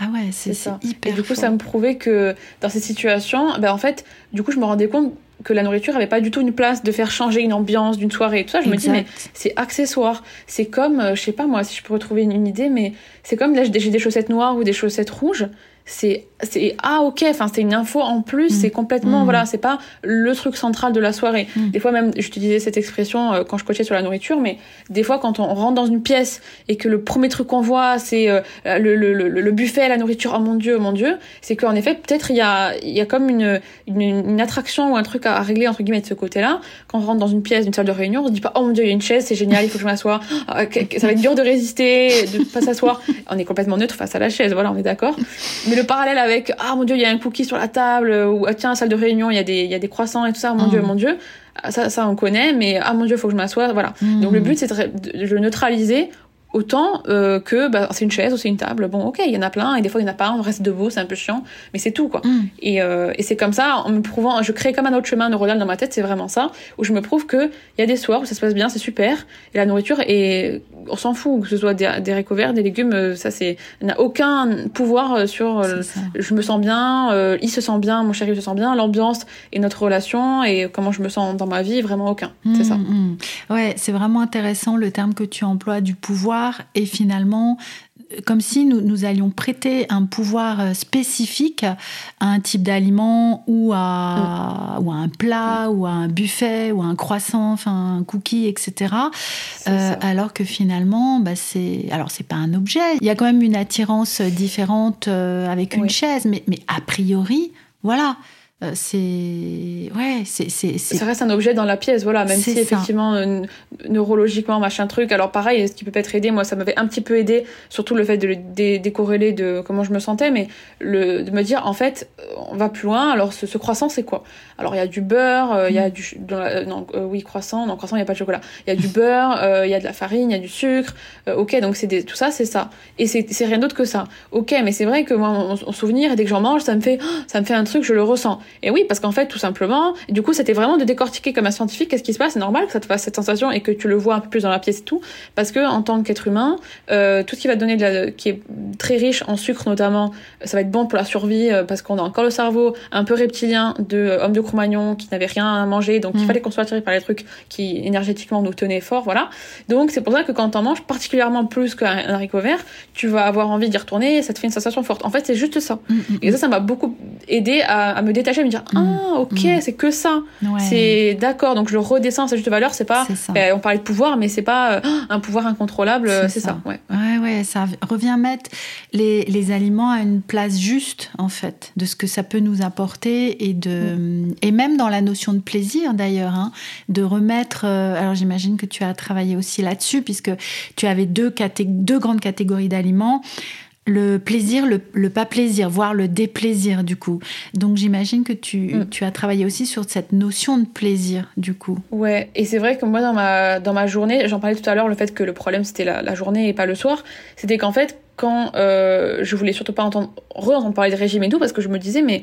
Ah ouais, c'est hyper. Et du coup, ça me prouvait que dans ces situations, ben en fait, du coup, je me rendais compte que la nourriture avait pas du tout une place de faire changer une ambiance d'une soirée et tout ça. Je me dis, mais c'est accessoire. C'est comme, euh, je sais pas moi, si je peux retrouver une, une idée, mais c'est comme là, j'ai des chaussettes noires ou des chaussettes rouges c'est c'est ah ok enfin c'est une info en plus c'est mm. complètement mm. voilà c'est pas le truc central de la soirée mm. des fois même j'utilisais cette expression euh, quand je coachais sur la nourriture mais des fois quand on rentre dans une pièce et que le premier truc qu'on voit c'est euh, le, le, le, buffet la nourriture oh mon dieu mon dieu c'est qu'en effet peut-être il y a il y a comme une, une, une attraction ou un truc à régler entre guillemets de ce côté là quand on rentre dans une pièce d'une salle de réunion on se dit pas oh mon dieu il y a une chaise c'est génial il faut que je m'assoie ah, ça va être dur de résister de pas s'asseoir on est complètement neutre face à la chaise voilà on est d'accord mais le parallèle avec ah mon dieu il y a un cookie sur la table ou ah, tiens salle de réunion il y a des il y a des croissants et tout ça mon dieu mm. mon dieu ça ça on connaît mais ah mon dieu faut que je m'assoie voilà mm. donc le but c'est de, le neutraliser autant euh, que bah, c'est une chaise ou c'est une table. Bon ok il y en a plein et des fois il y en a pas on reste debout c'est un peu chiant mais c'est tout quoi. Mm. et, euh, et c'est comme ça en me prouvant je crée comme un autre chemin neuronal dans ma tête c'est vraiment ça où je me prouve que il y a des soirs où ça se passe bien c'est super et la nourriture est on s'en fout que ce soit des, des verts des légumes euh, ça c'est n'a aucun pouvoir euh, sur je me sens bien il se sent bien mon chéri se sent bien l'ambiance et notre relation et comment je me sens dans ma vie vraiment aucun. C'est ça. mm, mm. ouais c'est vraiment intéressant le terme que tu emploies du pouvoir et finalement comme si nous, nous, allions prêter un pouvoir euh, spécifique à un type d'aliment ou à, ou à un plat ou à un buffet ou à un croissant, enfin un cookie, etc. Euh, alors que finalement, bah, c'est alors c'est pas un objet. Il y a quand même une attirance différente euh, avec une chaise, mais, mais a priori, voilà. Euh, c'est ouais, c'est ça reste un objet dans la pièce, voilà. Même si effectivement euh, neurologiquement machin truc. Alors pareil, ce qui peut être aidé, moi ça m'avait un petit peu aidé, surtout le fait de le décorréler de comment je me sentais, mais le de me dire en fait on va plus loin. Alors ce, croissant c'est quoi? Alors il y a du beurre, euh, il y a mm. du non oui croissant, non croissant il y a pas de chocolat. Il y a du beurre, il y a de la farine, il y a du sucre. ok donc c'est tout ça c'est ça et c'est rien d'autre que ça. Ok mais c'est vrai que moi mon, souvenir dès que j'en mange ça me fait ça me fait un truc je le ressens. Et oui, parce qu'en fait, tout simplement, du coup, c'était vraiment de décortiquer comme un scientifique qu'est-ce qui se passe. C'est normal que ça te fasse cette sensation et que tu le vois un peu plus dans la pièce et tout, parce que en tant qu'être humain, euh, tout ce qui va te donner de la, qui est très riche en sucre notamment, ça va être bon pour la survie euh, parce qu'on a encore le cerveau un peu reptilien de euh, homme de Cro-Magnon qui n'avait rien à manger, donc il mm. fallait qu'on soit attiré par les trucs qui énergétiquement nous tenaient fort, voilà. Donc c'est pour ça que quand t'en manges particulièrement plus qu'un haricot vert, tu vas avoir envie d'y retourner, et ça te fait une sensation forte. En fait, c'est juste ça. Mm, mm, et ça, ça m'a beaucoup aidé à, à me détacher, à me dire mm. ah ok mm. c'est que ça c'est d'accord donc je redescends à sa juste valeur c'est pas ben, on parlait de pouvoir mais c'est pas euh, un pouvoir incontrôlable c'est ça. ouais. ouais ça revient mettre les, les, aliments à une place juste en fait de ce que ça peut nous apporter et de mm. et même dans la notion de plaisir d'ailleurs hein, de remettre euh, alors j'imagine que tu as travaillé aussi là-dessus puisque tu avais deux deux grandes catégories d'aliments le plaisir, le, pas plaisir, voire le déplaisir du coup. Donc j'imagine que tu, mm. tu, as travaillé aussi sur cette notion de plaisir du coup. Ouais, et c'est vrai que moi dans ma, dans ma journée, j'en parlais tout à l'heure, le fait que le problème c'était la, journée et pas le soir, c'était qu'en fait quand euh, je voulais surtout pas entendre, re-entendre parler de régime et tout, parce que je me disais mais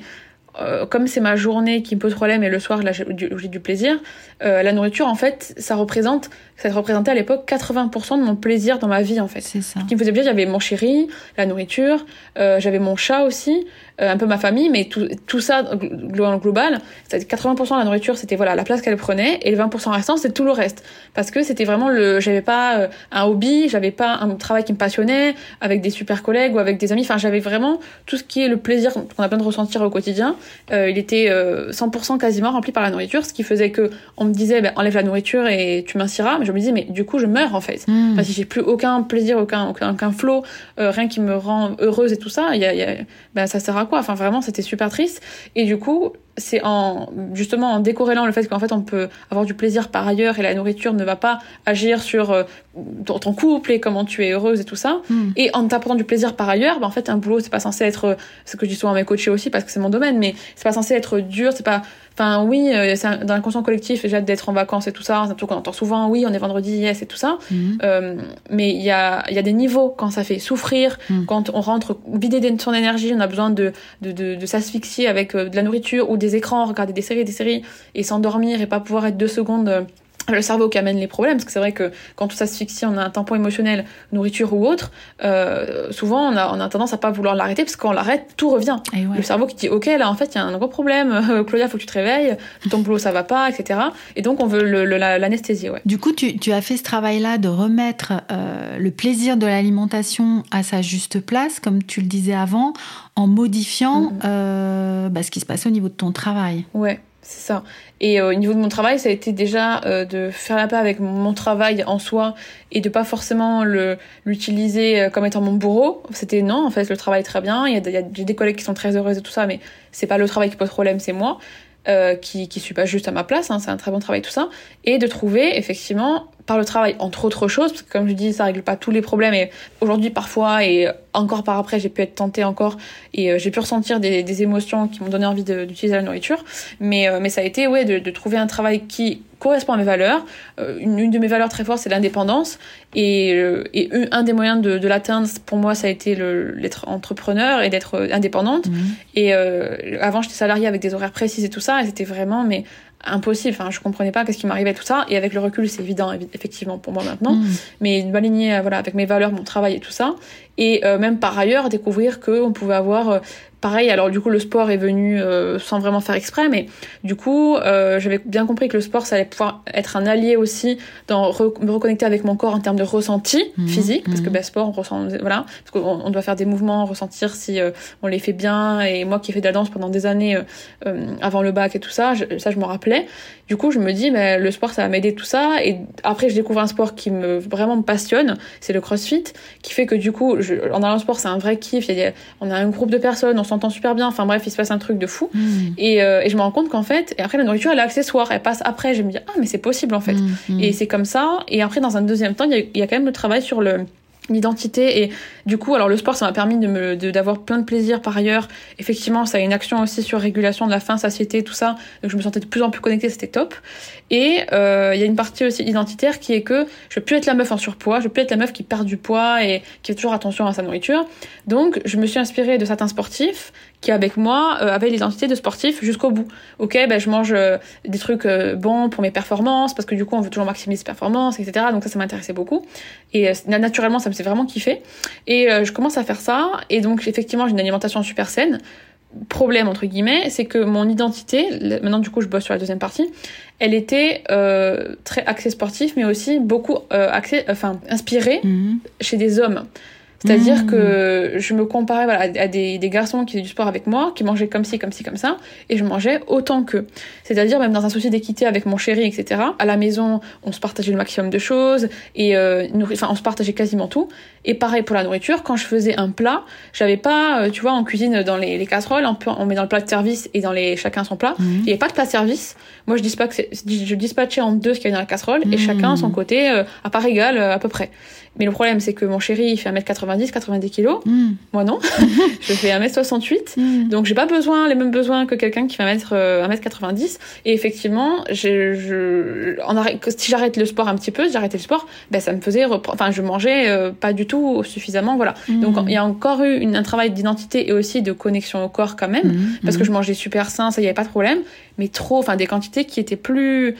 euh, comme c'est ma journée qui me pose problème et le soir là j'ai du, plaisir, euh, la nourriture en fait ça représente, ça représentait à l'époque 80% de mon plaisir dans ma vie en fait. C'est ça. Ce qui me faisait plaisir, j'avais mon chéri, la nourriture, euh, j'avais mon chat aussi, euh, un peu ma famille, mais tout, tout ça global, 80% de la nourriture, c'était voilà la place qu'elle prenait, et le 20% restant, c'était tout le reste, parce que c'était vraiment le, j'avais pas euh, un hobby, j'avais pas un travail qui me passionnait, avec des super collègues ou avec des amis, enfin j'avais vraiment tout ce qui est le plaisir qu'on a besoin de ressentir au quotidien, euh, il était 100% quasiment rempli par la nourriture, ce qui faisait que on me disait ben, enlève la nourriture et tu minciras, mais je me disais mais du coup je meurs en fait, mmh. enfin, si j'ai plus aucun plaisir, aucun aucun, aucun flow, rien qui me rend heureuse et tout ça, il y a, y a ben, ça sert à Enfin, vraiment, c'était super triste. Et du coup, c'est en justement en décorrélant le fait qu'en fait on peut avoir du plaisir par ailleurs et la nourriture ne va pas agir sur euh, ton couple et comment tu es heureuse et tout ça hmm. et en t'apportant du plaisir par ailleurs bah, en fait un boulot c'est pas censé être ce que je dis souvent à mes coachés aussi parce que c'est mon domaine mais c'est pas censé être dur c'est pas enfin oui euh, c'est dans l'inconscient collectif j'ai hâte d'être en vacances et tout ça c'est un truc qu'on entend souvent oui on est vendredi yes et tout ça hmm. euh, mais il y a il y a des niveaux quand ça fait souffrir hmm. quand on rentre vider de son énergie on a besoin de de, de, de s'asphyxier avec de la nourriture ou des écrans, regarder des séries, des séries et s'endormir et pas pouvoir être deux secondes euh, le cerveau qui amène les problèmes, parce que c'est vrai que quand tout ça se fixie, on a un tampon émotionnel, nourriture ou autre, euh, souvent on a, on a tendance à pas vouloir l'arrêter, parce qu'on l'arrête, tout revient. Le cerveau qui dit, ok, là en fait il y a un gros problème, euh, Claudia, faut que tu te réveilles, ton boulot ça va pas, etc. Et donc on veut l'anesthésier. Ouais. Du coup, tu, tu, as fait ce travail-là de remettre euh, le plaisir de l'alimentation à sa juste place, comme tu le disais avant, en modifiant euh, bah, ce qui se passe au niveau de ton travail. Ouais. C'est ça. Et euh, au niveau de mon travail, ça a été déjà euh, de faire la paix avec mon travail en soi et de pas forcément le l'utiliser euh, comme étant mon bourreau. C'était non, en fait, le travail très bien. Il y a, a des collègues qui sont très heureuses et tout ça, mais c'est pas le travail qui pose problème, c'est moi. Euh, qui qui suis pas juste à ma place, hein, c'est un très bon travail tout ça, et de trouver effectivement par le travail entre autres choses, parce que comme je dis ça règle pas tous les problèmes et aujourd'hui parfois et encore par après j'ai pu être tentée encore et euh, j'ai pu ressentir des, des émotions qui m'ont donné envie d'utiliser la nourriture, mais euh, mais ça a été ouais de, de trouver un travail qui correspond à mes valeurs. Euh, une, une, de mes valeurs très fortes, c'est l'indépendance. Et, euh, et, un des moyens de, de l'atteindre, pour moi, ça a été l'être entrepreneur et d'être indépendante. Mhm. Et euh, avant, j'étais salariée avec des horaires précis et tout ça. Et c'était vraiment mais impossible. Enfin, je comprenais pas qu'est-ce qui m'arrivait tout ça. Et avec le recul, c'est évident, effectivement, pour moi maintenant. Mhm. Mais de m'aligner, voilà, avec mes valeurs, mon travail et tout ça. Et même par ailleurs, découvrir qu'on pouvait avoir pareil, alors du coup le sport est venu euh, sans vraiment faire exprès, mais du coup euh, j'avais bien compris que le sport ça allait pouvoir être un allié aussi dans me reconnecter avec mon corps en termes de ressenti mhm, physique, parce que mhm. ben, sport on ressent voilà, parce qu'on on doit faire des mouvements, ressentir si euh, on les fait bien. Et moi qui ai fait de la danse pendant des années avant le bac et tout ça, ça je me rappelais. Du coup je me dis mais ben, le sport ça va m'aider tout ça. Et après je découvre un sport qui me vraiment me passionne, c'est le CrossFit, qui fait que du coup je, en allant au sport c'est un vrai kiff. Il y a, on a un groupe de personnes, on s'entend super bien. Enfin bref, il se passe un truc de fou. Mm. Et, euh, et, je me rends compte qu'en fait, et après la nourriture, elle est accessoire, elle passe après. Je me dis, ah, mais c'est possible en fait. Mm, et c'est comme ça. Et après, dans un deuxième temps, il y, y, a quand même le travail sur le l'identité et du coup alors le sport ça m'a permis de d'avoir plein de plaisir par ailleurs. Effectivement ça a une action aussi sur régulation de la faim satiété tout ça. Donc je me sentais de plus en plus connectée c'était top. Et euh, il y a une partie aussi identitaire qui est que je veux plus être la meuf en surpoids je veux plus être la meuf qui perd du poids et qui fait toujours attention à sa nourriture. Donc je me suis inspirée de certains sportifs qui avec moi euh, avaient l'identité de sportif jusqu'au bout ok ben je mange euh, des trucs euh, bons pour mes performances parce que du coup on veut toujours maximiser ses performances etc donc ça ça m'intéressait beaucoup et naturellement ça me c'est vraiment kiffé. Et je commence à faire ça. Et donc, effectivement, j'ai une alimentation super saine. Problème, entre guillemets, c'est que mon identité, maintenant du coup je bosse sur la deuxième partie, elle était très axée sportif, mais aussi beaucoup axée, enfin inspirée mhm. chez des hommes. C'est-à-dire mmh. que je me comparais voilà, à des, des, garçons qui faisaient du sport avec moi, qui mangeaient comme ci, comme ci, comme ça, et je mangeais autant qu'eux. C'est-à-dire même dans un souci d'équité avec mon chéri, etc. À la maison, on se partageait le maximum de choses, et euh, enfin, on se partageait quasiment tout. Et pareil pour la nourriture, quand je faisais un plat, j'avais pas, euh, tu vois, en cuisine dans les, les casseroles, on, on, met dans le plat de service et dans les chacun son plat. Mmh. Il n'y avait pas de plat de service. Moi, je, je dispatchais en deux ce qu'il y avait dans la casserole, et mmh. chacun son côté, euh, à part égale, à peu près. Mais le problème, c'est que mon chéri, il fait 1m90, 90 kg. Moi, non. je fais 1m68. Mm. Donc, j'ai pas besoin, les mêmes besoins que quelqu'un qui fait 1m, 1m90. Euh, Et effectivement, je, je, en si j'arrête le sport un petit peu, si j'arrêtais le sport, ben, ça me faisait enfin, je mangeais euh, pas du tout suffisamment, voilà. Mm. Donc, il y a encore eu une, un travail d'identité et aussi de connexion au corps quand même. Mm. Parce que je mangeais super sain, ça y avait pas de problème. Mais trop, enfin, des quantités qui étaient plus,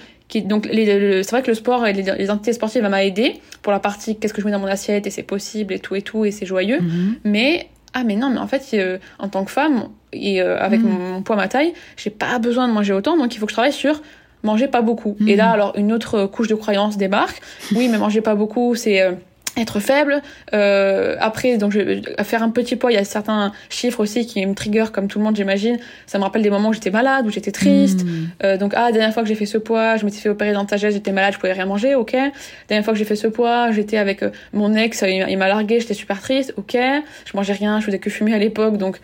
donc c'est vrai que le sport et l'identité sportive m'a aidé pour la partie qu'est-ce que je mets dans mon assiette et c'est possible et tout et tout et c'est joyeux mais ah mais non mais en fait euh, en tant que femme et euh, avec mon, poids ma taille j'ai pas besoin de manger autant donc il faut que je travaille sur manger pas beaucoup et là alors une autre couche de croyance débarque oui mais manger pas beaucoup c'est euh, être faible. Euh, après, donc, je, à faire un petit poids, il y a certains chiffres aussi qui me trigger, comme tout le monde, j'imagine. Ça me rappelle des moments où j'étais malade, où j'étais triste. Hmm. Euh, donc, ah, la dernière fois que j'ai fait ce poids, je m'étais fait opérer dans ta geste, j'étais malade, je pouvais rien manger, ok. La dernière fois que j'ai fait ce poids, j'étais avec euh, mon ex, il, m'a largué, j'étais super triste, ok. Je mangeais rien, je faisais que fumer à l'époque, donc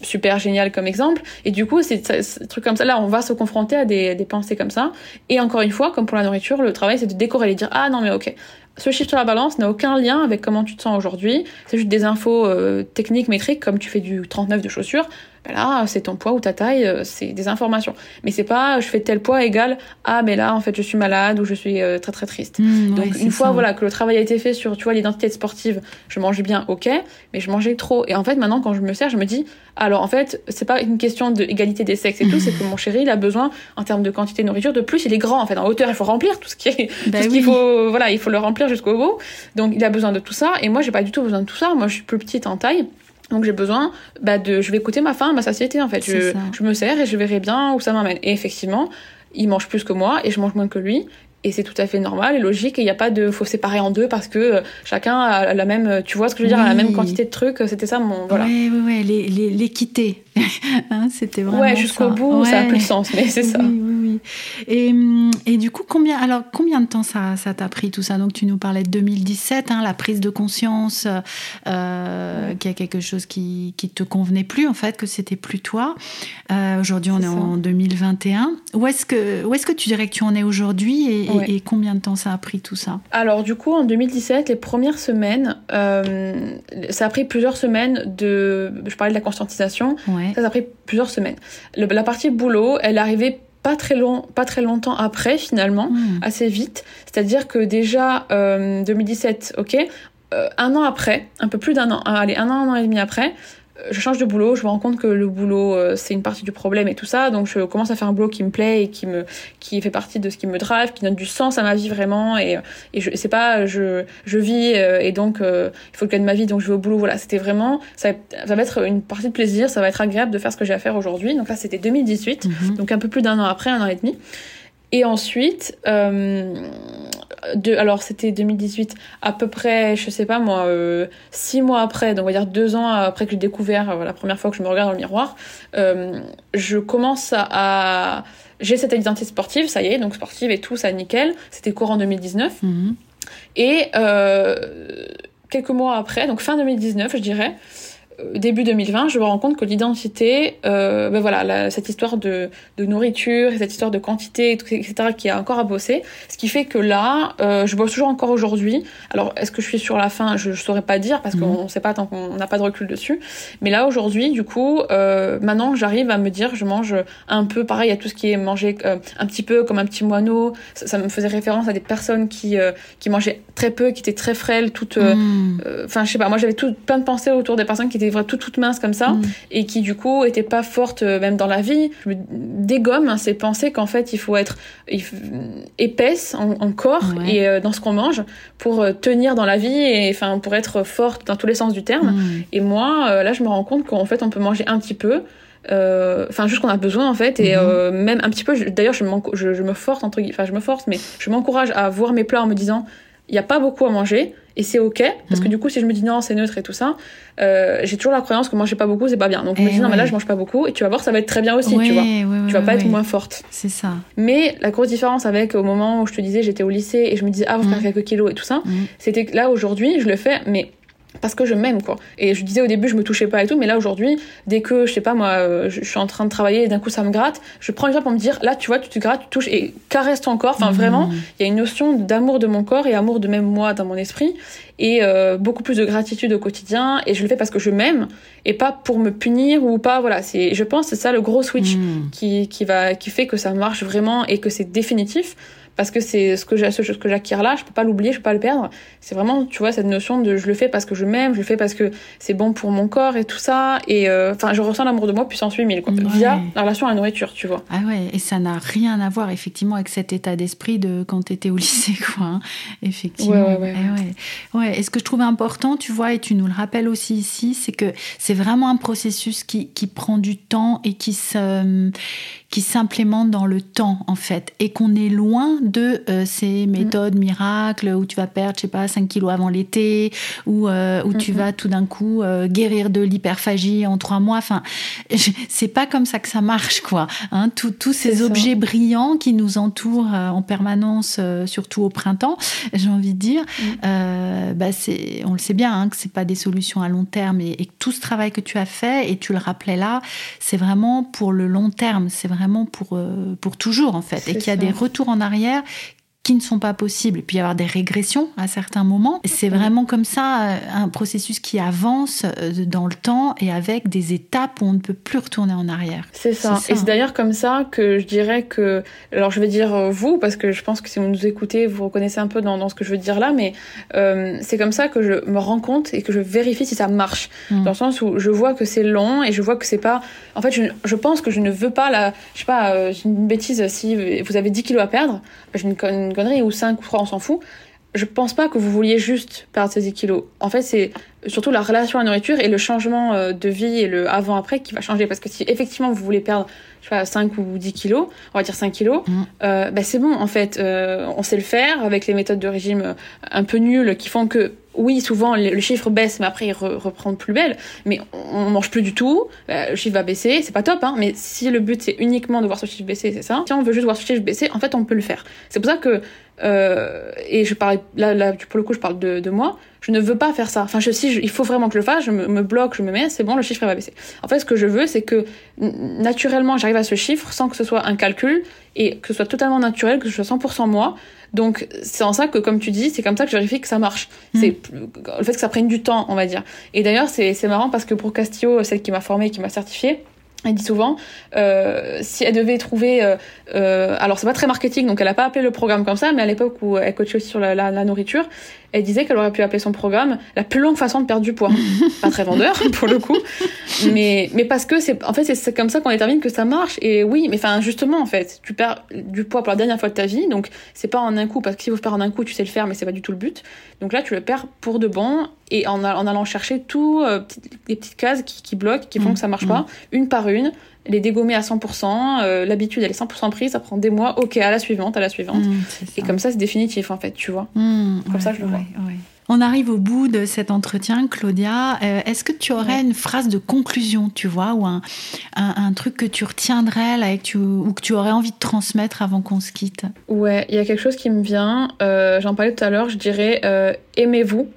super génial comme exemple. Et du coup, c'est ce truc comme ça. Là, on va se confronter à des, des pensées comme ça. Et encore une fois, comme pour la nourriture, le travail, c'est de décorer et dire, ah non, mais ok, ce chiffre sur la balance n'a aucun lien avec comment tu te sens aujourd'hui. C'est juste des infos euh, techniques, métriques, comme tu fais du 39 de chaussures. Ben là, c'est ton poids ou ta taille, euh, c'est des informations. Mais c'est pas je fais tel poids égal ah mais là en fait je suis malade ou je suis euh, très très triste. Mmh, Donc une fois voilà que le travail a été fait sur tu vois l'identité sportive, je mange bien, ok, mais je mangeais trop. Et en fait maintenant quand je me sers, je me dis alors en fait c'est pas une question d'égalité des sexes et tout, c'est que mon chéri il a besoin en termes de quantité de nourriture de plus, il est grand en fait en hauteur il faut remplir tout ce qui est bah tout ce qu'il faut voilà il faut le remplir jusqu'au bout. Donc il a besoin de tout ça et moi j'ai pas du tout besoin de tout ça. Moi je suis plus petite en taille. Donc j'ai besoin bah, de, je vais écouter ma faim, ma satiété en fait. Je, je, me sers et je verrai bien où ça m'amène. Et effectivement, il mange plus que moi et je mange moins que lui. Et c'est tout à fait normal et logique et il n'y a pas de faut séparer en deux parce que euh, chacun a la même tu vois ce que je veux dire a la même quantité de trucs. C'était ça mon voilà. Ouais ouais ouais l'équité hein, c'était vraiment ouais jusqu'au bout ça a plus de sens mais c'est ça. oui, oui, Et, et du coup combien alors combien de temps ça ça t'a pris tout ça? Donc tu nous parlais de 2017 hein, la prise de conscience euh, qu'il y a quelque chose qui qui te convenait plus en fait que c'était plus toi. Euh, aujourd'hui on est, en 2021 où est-ce que où est-ce que tu dirais que tu en es aujourd'hui et et, combien de temps ça a pris tout ça? Alors du coup, en 2017, les premières semaines, euh, ça a pris plusieurs semaines de... Je parlais de la conscientisation. Ça, a pris plusieurs semaines. la partie boulot, elle arrivait pas très long, pas très longtemps après finalement, hmm. assez vite. C'est-à-dire que déjà 2017, euh, ok, euh, un an après, un peu plus d'un an, allez un an, un an et demi après, je change de boulot, je me rends compte que le boulot euh, c'est une partie du problème et tout ça, donc je commence à faire un boulot qui me plaît et qui me qui fait partie de ce qui me drive, qui donne du sens à ma vie vraiment et et je c'est pas je je vis euh, et donc euh, il faut que gagne ma vie donc je vais au boulot. Voilà c'était vraiment ça, ça, va être une partie de plaisir, ça va être agréable de faire ce que j'ai à faire aujourd'hui. Donc là c'était 2018 mhm. donc un peu plus d'un an après un an et demi. Et ensuite, euh, de, alors c'était 2018, à peu près, je sais pas moi, euh, six mois après, donc on va dire deux ans après que j'ai découvert euh, la première fois que je me regarde dans le miroir, euh, je commence à, j'ai cette identité sportive, ça y est, donc sportive et tout, ça nickel. C'était courant 2019. Mhm. Et quelques mois après, donc fin 2019, je dirais, début 2020, je me rends compte que l'identité, euh, ben voilà, cette histoire de, de nourriture, cette histoire de quantité, etc., qui a encore à bosser, ce qui fait que là, euh, je bosse toujours encore aujourd'hui. Alors, est-ce que je suis sur la fin? Je ne saurais pas dire parce qu'on ne mhm. sait pas tant qu'on n'a pas de recul dessus. Mais là, aujourd'hui, du coup, euh, maintenant, j'arrive à me dire, je mange un peu, pareil, à tout ce qui est mangé euh, un petit peu comme un petit moineau. Ça, me faisait référence à des personnes qui, euh, qui mangeaient très peu, qui étaient très frêles, toutes. Mhm. Enfin, je sais pas, moi, j'avais tout, plein de pensées autour des personnes qui étaient vraiment toutes, toutes minces comme ça mm. et qui du coup étaient pas fortes euh, même dans la vie. Je me dégomme hein, ces pensées qu'en fait il faut être épaisse en, corps et euh, dans ce qu'on mange pour euh, tenir dans la vie et enfin pour être forte dans tous les sens du terme. Mm. Et moi là je me rends compte qu'en fait on peut manger un petit peu enfin juste qu'on a besoin en fait et mm-hmm. même un petit peu d'ailleurs je, je, je, me force entre enfin je me force mais je m'encourage à voir mes plats en me disant il n'y a pas beaucoup à manger et c'est ok parce que mhm. du coup si je me dis non c'est neutre et tout ça euh, j'ai toujours la croyance que manger pas beaucoup c'est pas bien donc je me eh dis non mais là je mange pas beaucoup et tu vas voir ça va être très bien aussi tu vois tu vas pas être moins forte c'est ça mais la grosse différence avec au moment où je te disais j'étais au lycée et je me disais ah vous faire mhm. quelques kilos et tout ça mhm. c'était que là aujourd'hui je le fais mais parce que je m'aime quoi et je disais au début je me touchais pas et tout mais là aujourd'hui dès que je sais pas moi euh, je, suis en train de travailler et d'un coup ça me gratte je prends le temps pour me dire là tu vois tu te grattes tu touches et caresse ton corps enfin mmh. vraiment il y a une notion d'amour de mon corps et amour de même moi dans mon esprit et euh, beaucoup plus de gratitude au quotidien et je le fais parce que je m'aime et pas pour me punir ou pas voilà c'est je pense c'est ça le gros switch mmh. qui qui va qui fait que ça marche vraiment et que c'est définitif parce que c'est ce que ce que j'acquiers là je peux pas l'oublier je peux pas le perdre. C'est vraiment tu vois cette notion de je le fais parce que je m'aime je le fais parce que c'est bon pour mon corps et tout ça. Et euh, enfin je ressens l'amour de moi puissance 8000 quoi. Via la relation à la nourriture tu vois. Ah ouais et ça n'a rien à voir effectivement avec cet état d'esprit de quand tu étais au lycée quoi hein. effectivement. Ouais, ouais, eh ouais. et ce que je trouve important tu vois et tu nous le rappelles aussi ici c'est que c'est vraiment un processus qui, qui prend du temps et qui se qui s'implémente dans le temps en fait et qu'on est loin de euh, ces mm. méthodes miracles où tu vas perdre je sais pas 5 kilos avant l'été ou euh, où tu vas tout d'un coup euh, guérir de l'hyperphagie en trois mois enfin c'est pas comme ça que ça marche quoi hein, tous ces objets brillants qui nous entourent en permanence surtout au printemps j'ai envie de dire mm. bah c'est on le sait bien hein, que c'est pas des solutions à long terme et, et, tout ce travail que tu as fait et tu le rappelais là c'est vraiment pour le long terme c'est vraiment pour, euh, pour toujours en fait, et qu'il y a des retours en arrière qui ne sont pas possibles. Et puis avoir des régressions à certains moments. C'est vraiment comme ça euh, un processus qui avance euh, dans le temps et avec des étapes où on ne peut plus retourner en arrière. C'est ça. Et c'est d'ailleurs comme ça que je dirais que, alors je vais dire euh, vous, parce que je pense que si vous nous écoutez, vous reconnaissez un peu dans, dans ce que je veux dire là, mais c'est comme ça que je me rends compte et que je vérifie si ça marche. Mm. Dans le sens où je vois que c'est long et je vois que c'est pas. En fait, je, je, pense que je ne veux pas la. Je sais pas, une bêtise, si vous avez 10 kilos à perdre, je ne ou 5 ou 3, on s'en fout. Je pense pas que vous vouliez juste perdre ces 10 kilos. En fait, c'est surtout la relation à la nourriture et le changement euh, de vie et le avant-après qui va changer. Parce que si effectivement vous voulez perdre je sais pas, 5 ou 10 kilos, on va dire 5 kilos, mm. euh, bah c'est bon en fait. Euh, on sait le faire avec les méthodes de régime un peu nulles qui font que oui, souvent le chiffre baisse, mais après il reprend plus belle. Mais on mange plus du tout, le chiffre va baisser, c'est pas top, hein. Mais si le but c'est uniquement de voir ce chiffre baisser, c'est ça. Si on veut juste voir ce chiffre baisser, en fait on peut le faire. C'est pour ça que euh, et je parle là, là pour le coup je parle de, de moi. Je ne veux pas faire ça. Enfin je si il faut vraiment que je le fasse je me, bloque je me mets c'est bon le chiffre va baisser en fait ce que je veux c'est que naturellement j'arrive à ce chiffre sans que ce soit un calcul et que ce soit totalement naturel que ce soit 100% moi. Donc c'est en ça que comme tu dis c'est comme ça que je vérifie que ça marche. Mm. c'est le fait que ça prenne du temps on va dire. Et d'ailleurs c'est marrant parce que pour Castillo celle qui m'a formée qui m'a certifiée elle dit souvent, euh, si elle devait trouver, euh, euh, alors c'est pas très marketing, donc elle a pas appelé le programme comme ça, mais à l'époque où elle coachait sur la nourriture, elle disait qu'elle aurait pu appeler son programme la plus longue façon de perdre du poids. pas très vendeur pour le coup, mais mais parce que c'est en fait c'est comme ça qu'on détermine que ça marche. Et oui, mais enfin justement en fait, tu perds du poids pour la dernière fois de ta vie, donc c'est pas en un coup parce que si vous perdre en un coup, tu sais le faire, mais c'est pas du tout le but. Donc là, tu le perds pour de bon et en, en allant chercher tout euh, les petites cases qui, qui bloquent, qui font que ça marche mmh. pas, une par une les dégommer à 100%, euh, l'habitude elle est 100% prise, ça prend des mois, ok, à la suivante, à la suivante. Mmh, et comme ça, c'est définitif en fait, tu vois. Mmh, comme ça, je le vois. On arrive au bout de cet entretien, Claudia. Euh, est-ce que tu aurais une phrase de conclusion, tu vois, ou un, un, truc que tu retiendrais là, et que tu, ou que tu aurais envie de transmettre avant qu'on se quitte? Ouais, il y a quelque chose qui me vient. Euh, j'en parlais tout à l'heure, je dirais aimez-vous.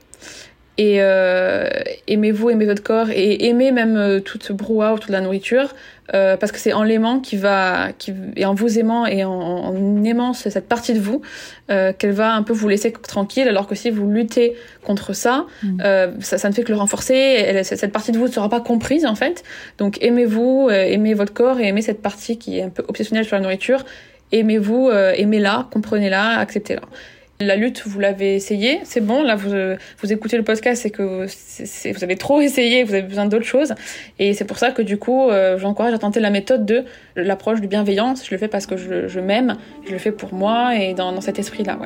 et euh, aimez-vous, aimez votre corps et aimez même euh, toute ce brouhaha autour de la nourriture euh, parce que c'est en l'aimant qui va, qui, et en vous aimant et en, en aimant cette partie de vous euh, qu'elle va un peu vous laisser tranquille alors que si vous luttez contre ça, mm. euh, ça, ça, ne fait que le renforcer. Elle, cette partie de vous ne sera pas comprise en fait. Donc aimez-vous, aimez votre corps et aimez cette partie qui est un peu obsessionnelle sur la nourriture. Aimez-vous, aimez-la, comprenez-la, acceptez-la. La lutte, vous l'avez essayé, c'est bon. Là, vous, vous écoutez le podcast, c'est que vous avez trop essayé, vous avez besoin d'autres choses. Et c'est pour ça que du coup, euh, j'encourage à tenter la méthode de l'approche du bienveillance. Je le fais parce que je, m'aime, je le fais pour moi et dans, cet esprit-là.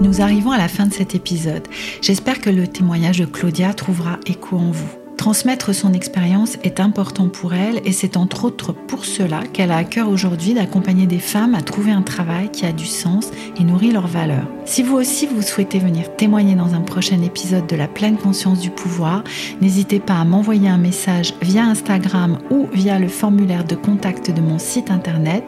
Nous arrivons à la fin de cet épisode. J'espère que le témoignage de Claudia trouvera écho en vous. Transmettre son expérience est important pour elle et c'est entre autres pour cela qu'elle a à cœur aujourd'hui d'accompagner des femmes à trouver un travail qui a du sens et nourrit leurs valeurs. Si vous aussi vous souhaitez venir témoigner dans un prochain épisode de la pleine conscience du pouvoir, n'hésitez pas à m'envoyer un message via Instagram ou via le formulaire de contact de mon site internet.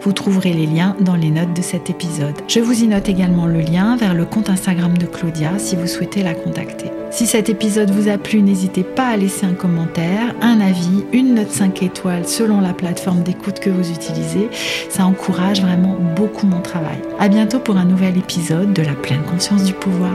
Vous trouverez les liens dans les notes de cet épisode. Je vous y note également le lien vers le compte Instagram de Claudia si vous souhaitez la contacter. Si cet épisode vous a plu, n'hésitez pas à laisser un commentaire, un avis, une note 5 étoiles selon la plateforme d'écoute que vous utilisez. Ça encourage vraiment beaucoup mon travail. À bientôt pour un nouvel épisode de la pleine conscience du pouvoir.